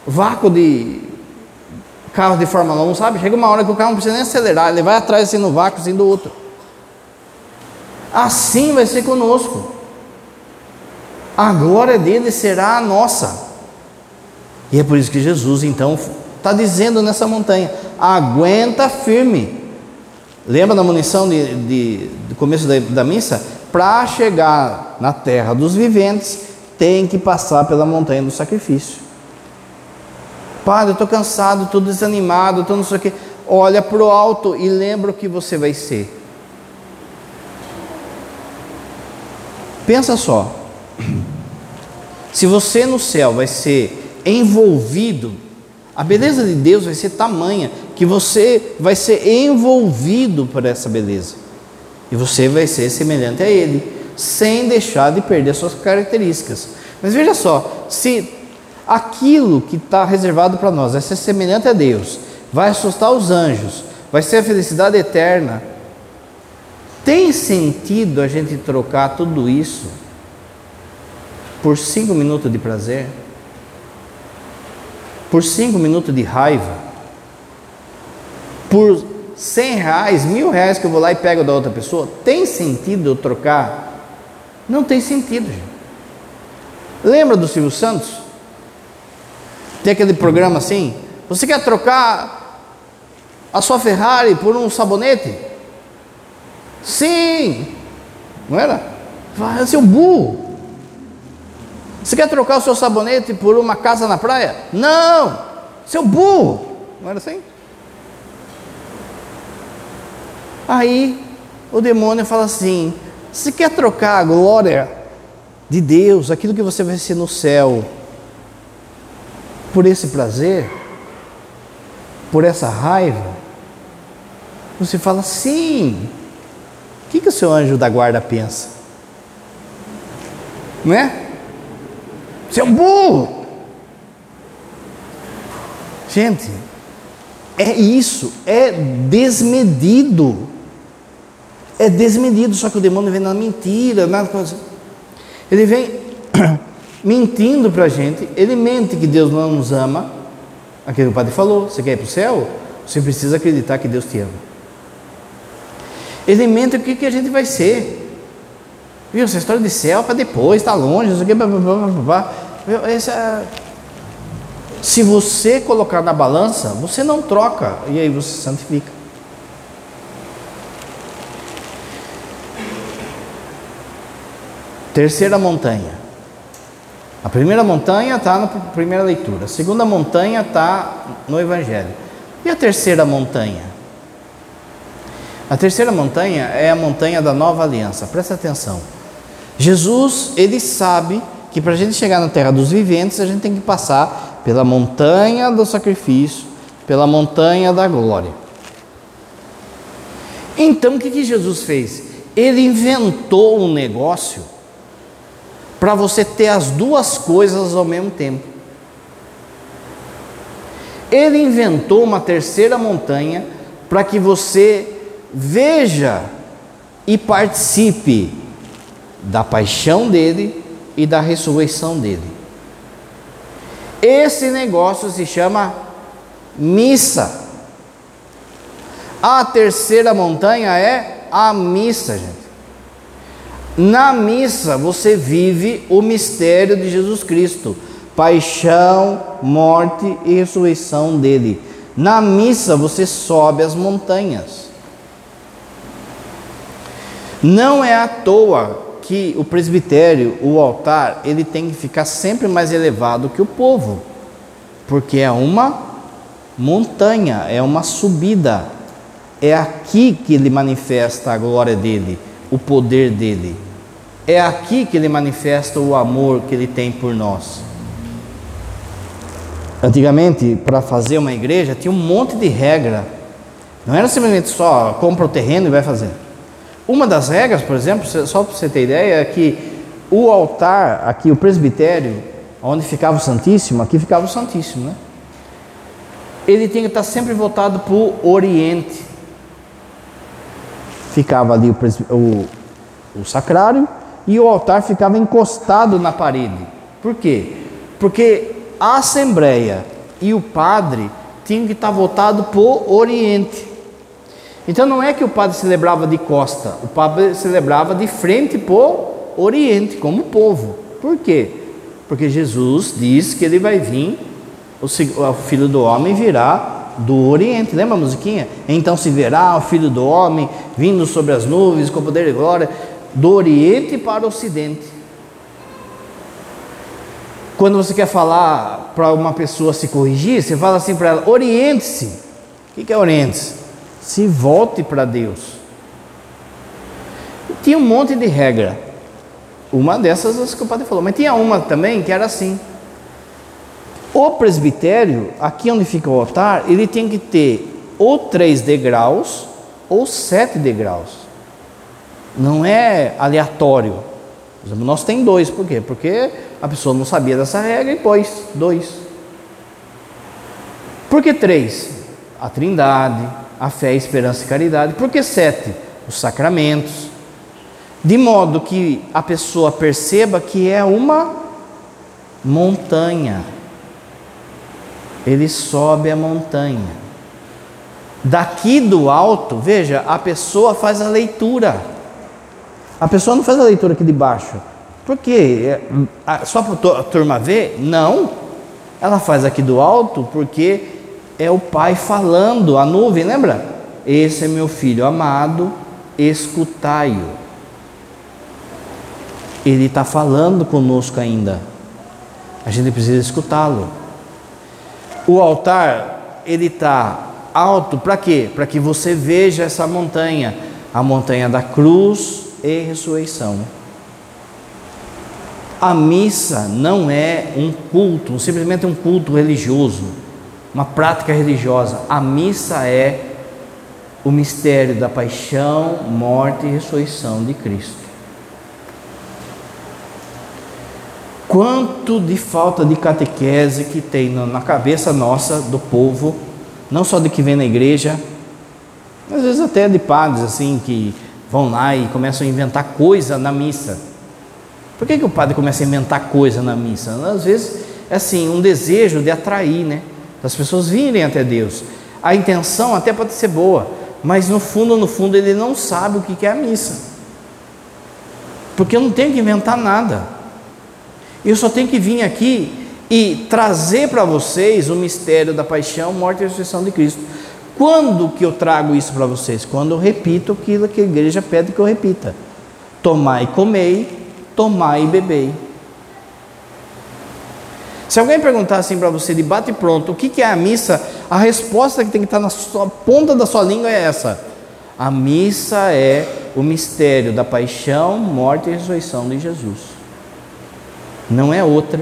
vácuo de carro de Fórmula 1, sabe? Chega uma hora que o carro não precisa nem acelerar, ele vai atrás assim no vácuo, assim do outro. Assim vai ser conosco. A glória dele será a nossa. E é por isso que Jesus então está dizendo nessa montanha: aguenta firme. Lembra da munição de, de, começo da, da missa? para chegar na terra dos viventes, tem que passar pela montanha do sacrifício. Padre, eu estou cansado, estou desanimado, estou não sei o que. Olha para o alto e lembra o que você vai ser. Pensa só. <clears throat> Se você no céu vai ser envolvido, a beleza de Deus vai ser tamanha que você vai ser envolvido por essa beleza. E você vai ser semelhante a Ele, sem deixar de perder suas características. Mas veja só, se aquilo que está reservado para nós é ser semelhante a Deus, vai assustar os anjos, vai ser a felicidade eterna, tem sentido a gente trocar tudo isso por cinco minutos de prazer? Por cinco minutos de raiva? Por 100 reais, mil reais que eu vou lá e pego da outra pessoa, tem sentido eu trocar? Não tem sentido, gente. Lembra do Silvio Santos? Tem aquele programa assim? Você quer trocar a sua Ferrari por um sabonete? Sim! Não era? Vai, seu burro! Você quer trocar o seu sabonete por uma casa na praia? Não! Seu burro! Não era assim? Aí o demônio fala assim: você quer trocar a glória de Deus, aquilo que você vai ser no céu, por esse prazer, por essa raiva? Você fala sim. O que, que o seu anjo da guarda pensa? Não é? Seu burro! Gente, é isso, é desmedido. É desmedido, só que o demônio vem na mentira, na coisa. Ele vem <clears throat> mentindo para a gente, ele mente que Deus não nos ama. Aquilo que o padre falou: você quer ir para o céu? Você precisa acreditar que Deus te ama. Ele mente o que, que a gente vai ser. Viu, essa história de céu para depois, está longe, não sei o que, blá, blá, blá, blá. Essa, se você colocar na balança, você não troca e aí você santifica. Terceira montanha. A primeira montanha está na primeira leitura. A segunda montanha está no Evangelho. E a terceira montanha? A terceira montanha é a montanha da nova aliança. Presta atenção. Jesus, ele sabe que para a gente chegar na terra dos viventes, a gente tem que passar pela montanha do sacrifício, pela montanha da glória. Então, o que, que Jesus fez? Ele inventou um negócio para você ter as duas coisas ao mesmo tempo. Ele inventou uma terceira montanha para que você veja e participe da paixão dele e da ressurreição dele. Esse negócio se chama missa. A terceira montanha é a missa, gente. Na missa você vive o mistério de Jesus Cristo, paixão, morte e ressurreição dele. Na missa você sobe as montanhas. Não é à toa que o presbitério, o altar, ele tem que ficar sempre mais elevado que o povo, porque é uma montanha, é uma subida. É aqui que ele manifesta a glória dele, o poder dele. É aqui que ele manifesta o amor que ele tem por nós. Antigamente, para fazer uma igreja, tinha um monte de regra. Não era simplesmente só compra o terreno e vai fazer. Uma das regras, por exemplo, só para você ter ideia, é que o altar, aqui o presbitério, onde ficava o Santíssimo, aqui ficava o Santíssimo, né? Ele tinha que estar sempre voltado para o Oriente. Ficava ali o, o, o sacrário e o altar ficava encostado na parede. Por quê? Porque a assembleia e o padre tinham que estar voltados para o oriente. Então não é que o padre celebrava de costa, o padre celebrava de frente para o oriente, como povo. Por quê? Porque Jesus diz que ele vai vir, o filho do homem virá do Oriente, lembra a musiquinha? Então se verá o Filho do Homem vindo sobre as nuvens com poder e glória do Oriente para o Ocidente. Quando você quer falar para uma pessoa se corrigir, você fala assim para ela: oriente-se. O que é oriente-se? Se volte para Deus. Tinha um monte de regra. Uma dessas as que o padre falou, mas tinha uma também que era assim. O presbitério, aqui onde fica o altar, ele tem que ter ou três degraus ou sete degraus. Não é aleatório. Nós tem dois, por quê? Porque a pessoa não sabia dessa regra e pôs dois. Por que três? A trindade, a fé, a esperança e caridade. Por que sete? Os sacramentos. De modo que a pessoa perceba que é uma montanha. Ele sobe a montanha. Daqui do alto, veja, a pessoa faz a leitura. A pessoa não faz a leitura aqui de baixo. Por quê? É, só para a turma ver? Não. Ela faz aqui do alto porque é o Pai falando, a nuvem, lembra? Esse é meu filho amado, escutai-o. Ele está falando conosco ainda. A gente precisa escutá-lo. O altar, ele está alto para quê? Para que você veja essa montanha, a montanha da cruz e ressurreição. A missa não é um culto, simplesmente um culto religioso, uma prática religiosa. A missa é o mistério da paixão, morte e ressurreição de Cristo. Quanto de falta de catequese que tem na cabeça nossa do povo não só de que vem na igreja, às vezes até de padres assim que vão lá e começam a inventar coisa na missa. Por que, que o padre começa a inventar coisa na missa? Às vezes é assim, um desejo de atrair, né? Das pessoas virem até Deus. A intenção até pode ser boa, mas no fundo, no fundo, ele não sabe o que é a missa. Porque eu não tenho que inventar nada. Eu só tenho que vir aqui e trazer para vocês o mistério da paixão, morte e ressurreição de Cristo. Quando que eu trago isso para vocês? Quando eu repito aquilo que a igreja pede que eu repita: tomai e comei, tomai e bebei. Se alguém perguntar assim para você de bate pronto, o que, que é a missa? A resposta que tem que estar na sua, ponta da sua língua é essa: a missa é o mistério da paixão, morte e ressurreição de Jesus. Não é outra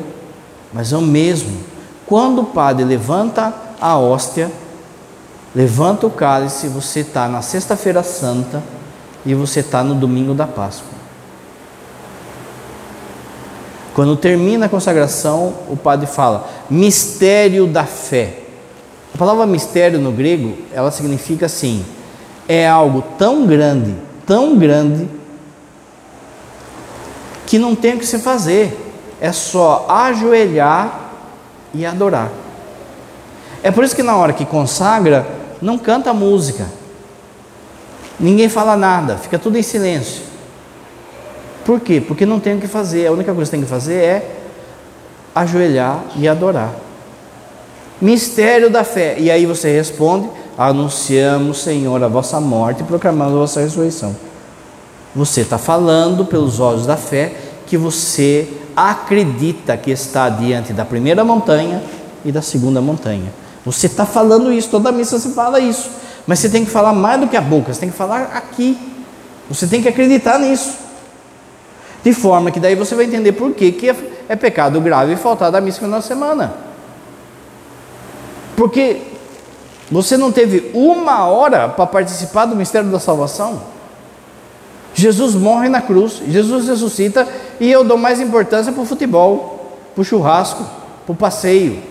mas é o mesmo. Quando o padre levanta a hóstia, levanta o cálice, você está na Sexta-feira Santa e você está no domingo da Páscoa. Quando termina a consagração, o padre fala: mistério da fé. A palavra mistério no grego, ela significa assim: é algo tão grande, tão grande, que não tem o que se fazer é só ajoelhar e adorar. É por isso que na hora que consagra, não canta música, ninguém fala nada, fica tudo em silêncio. Por quê? Porque não tem o que fazer, a única coisa que tem que fazer é ajoelhar e adorar. Mistério da fé. E aí você responde: Anunciamos, Senhor, a vossa morte e proclamamos a vossa ressurreição. Você está falando pelos olhos da fé que você acredita que está diante da primeira montanha e da segunda montanha. Você está falando isso, toda missa você fala isso, mas você tem que falar mais do que a boca, você tem que falar aqui. Você tem que acreditar nisso. De forma que daí você vai entender por que, que é, é pecado grave faltar da missa na semana. Porque você não teve uma hora para participar do mistério da salvação. Jesus morre na cruz, Jesus ressuscita e eu dou mais importância para o futebol, para o churrasco, para o passeio.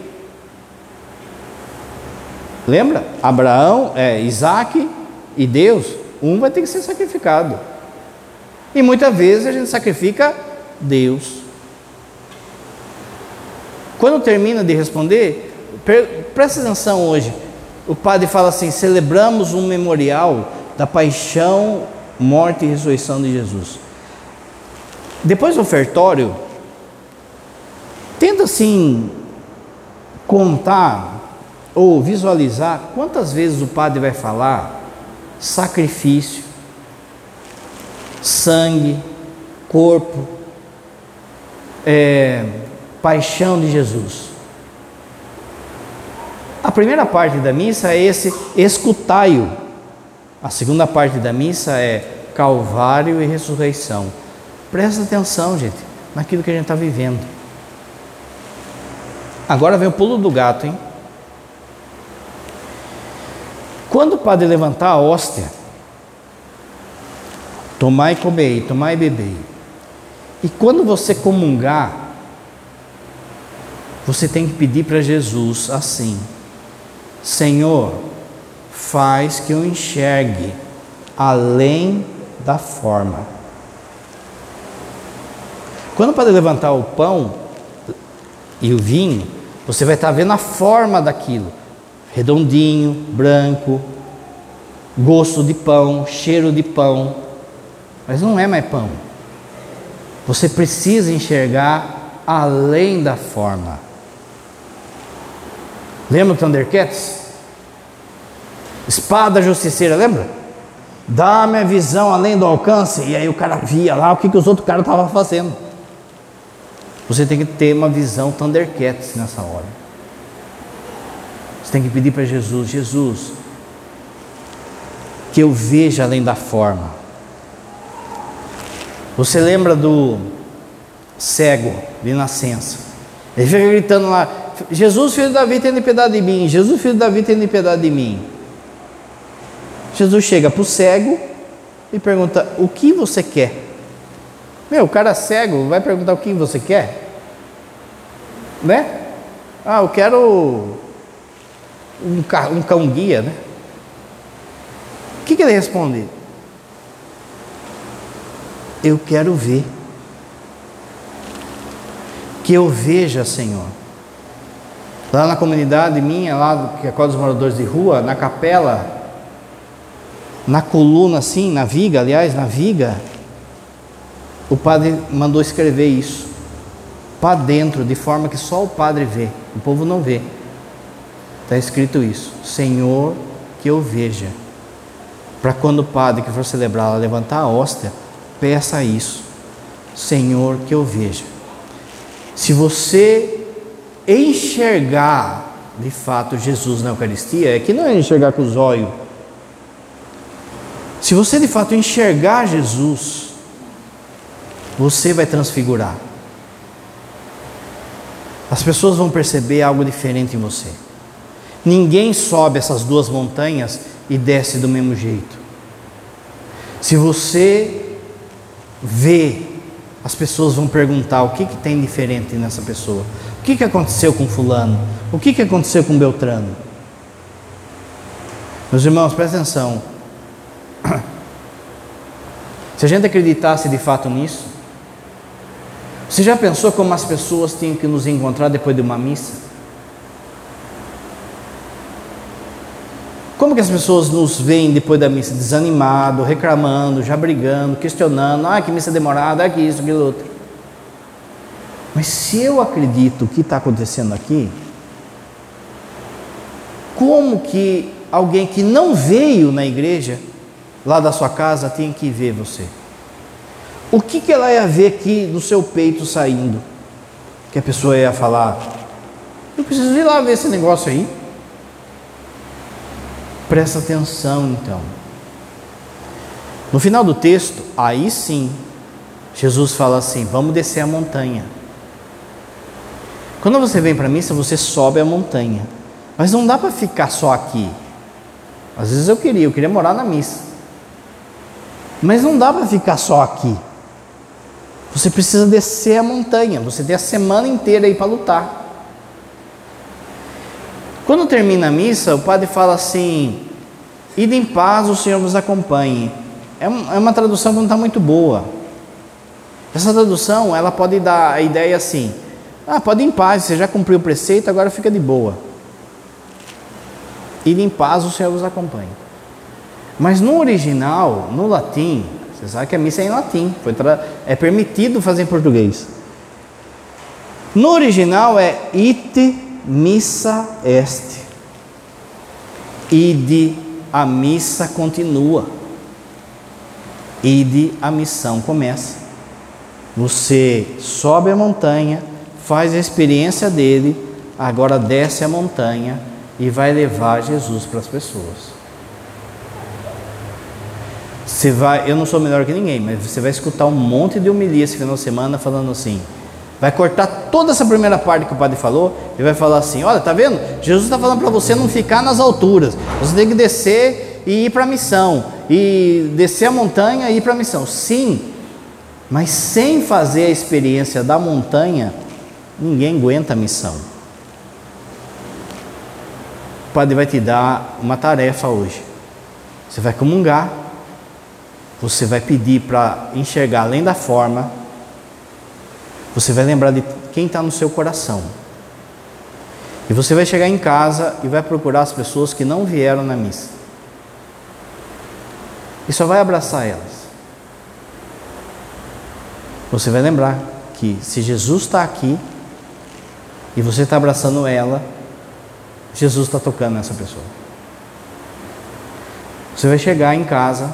Lembra? Abraão, é, Isaac e Deus, um vai ter que ser sacrificado. E muitas vezes a gente sacrifica Deus. Quando termina de responder, presta atenção hoje. O padre fala assim: celebramos um memorial da paixão morte e ressurreição de Jesus. Depois do ofertório, tenta assim contar ou visualizar quantas vezes o padre vai falar sacrifício, sangue, corpo, é, paixão de Jesus. A primeira parte da missa é esse escutai-o a segunda parte da missa é Calvário e ressurreição. Presta atenção, gente, naquilo que a gente está vivendo. Agora vem o pulo do gato, hein? Quando o padre levantar a hóstia, tomai e comei, tomai e bebei. E quando você comungar, você tem que pedir para Jesus assim: Senhor, faz que eu enxergue além da forma. Quando pode levantar o pão e o vinho, você vai estar vendo a forma daquilo: redondinho, branco, gosto de pão, cheiro de pão, mas não é mais pão. Você precisa enxergar além da forma. Lembra o Thundercats? Espada justiceira, lembra? Dá-me a visão além do alcance. E aí o cara via lá o que, que os outros caras estavam fazendo. Você tem que ter uma visão Thundercats nessa hora. Você tem que pedir para Jesus: Jesus, que eu veja além da forma. Você lembra do cego de nascença? Ele fica gritando lá: Jesus, filho de Davi, tem piedade de mim. Jesus, filho de Davi, tem piedade de mim. Jesus chega para o cego e pergunta: O que você quer? Meu, o cara cego vai perguntar o que você quer? Né? Ah, eu quero um, cão guia, né? O que, que ele responde? Eu quero ver. Que eu veja, Senhor. Lá na comunidade minha, lá que é dos moradores de rua, na capela, na coluna assim, na viga, aliás, na viga, o padre mandou escrever isso para dentro, de forma que só o padre vê, o povo não vê. Está escrito isso: Senhor, que eu veja. Para quando o padre que for celebrar levantar a hóstia, peça isso: Senhor, que eu veja. Se você enxergar de fato Jesus na Eucaristia, é que não é enxergar com os olhos se você de fato enxergar Jesus, você vai transfigurar. As pessoas vão perceber algo diferente em você. Ninguém sobe essas duas montanhas e desce do mesmo jeito. Se você vê, as pessoas vão perguntar o que, que tem diferente nessa pessoa. O que, que aconteceu com fulano? O que, que aconteceu com Beltrano? Meus irmãos, presta atenção. <clears throat> Se a gente acreditasse de fato nisso, você já pensou como as pessoas tinham que nos encontrar depois de uma missa? Como que as pessoas nos veem depois da missa? Desanimado, reclamando, já brigando, questionando, ah, que missa demorada, ah, que isso, que outro. Mas se eu acredito o que está acontecendo aqui, como que alguém que não veio na igreja lá da sua casa tem que ver você. O que, que ela ia ver aqui no seu peito saindo? Que a pessoa ia falar: Eu preciso ir lá ver esse negócio aí. Presta atenção então. No final do texto, aí sim, Jesus fala assim: Vamos descer a montanha. Quando você vem para a missa, você sobe a montanha. Mas não dá para ficar só aqui. Às vezes eu queria, eu queria morar na missa. Mas não dá para ficar só aqui. Você precisa descer a montanha, você tem a semana inteira aí para lutar. Quando termina a missa, o padre fala assim: Ide em paz, o Senhor vos acompanhe. É, é uma tradução que não está muito boa. Essa tradução, ela pode dar a ideia assim: Ah, pode ir em paz, você já cumpriu o preceito, agora fica de boa. Ide em paz, o Senhor vos acompanhe. Mas no original, no latim, você sabe que a missa é em latim, foi é permitido fazer em português. No original é ite missa est. Ide, a missa continua. Ide, a missão começa. Você sobe a montanha, faz a experiência dele, agora desce a montanha e vai levar Jesus para as pessoas. Você vai, eu não sou melhor que ninguém, mas você vai escutar um monte de homilia esse final de semana falando assim. Vai cortar toda essa primeira parte que o padre falou e vai falar assim: olha, tá vendo? Jesus está falando para você não ficar nas alturas. Você tem que descer e ir para a missão. E descer a montanha e ir para a missão. Sim, mas sem fazer a experiência da montanha, ninguém aguenta a missão. O padre vai te dar uma tarefa hoje. Você vai comungar você vai pedir para enxergar além da forma, você vai lembrar de quem está no seu coração. E você vai chegar em casa e vai procurar as pessoas que não vieram na missa. E só vai abraçar elas. Você vai lembrar que se Jesus está aqui e você está abraçando ela, Jesus está tocando nessa pessoa. Você vai chegar em casa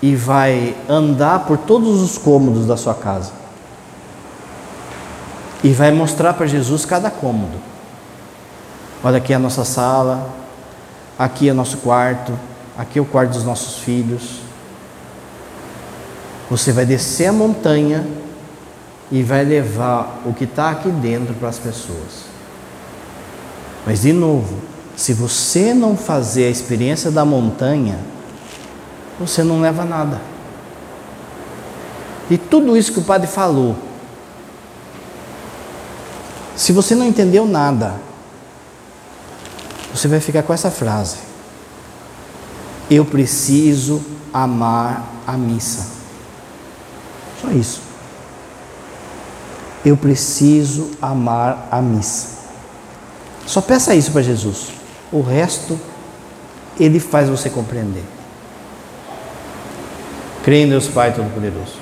e vai andar por todos os cômodos da sua casa e vai mostrar para Jesus cada cômodo. Olha, aqui é a nossa sala, aqui é o nosso quarto, aqui é o quarto dos nossos filhos. Você vai descer a montanha e vai levar o que está aqui dentro para as pessoas. Mas, de novo, se você não fazer a experiência da montanha, você não leva nada. E tudo isso que o padre falou, se você não entendeu nada, você vai ficar com essa frase: Eu preciso amar a missa. Só isso. Eu preciso amar a missa. Só peça isso para Jesus. O resto, Ele faz você compreender. Creia em Deus Pai Todo-Poderoso.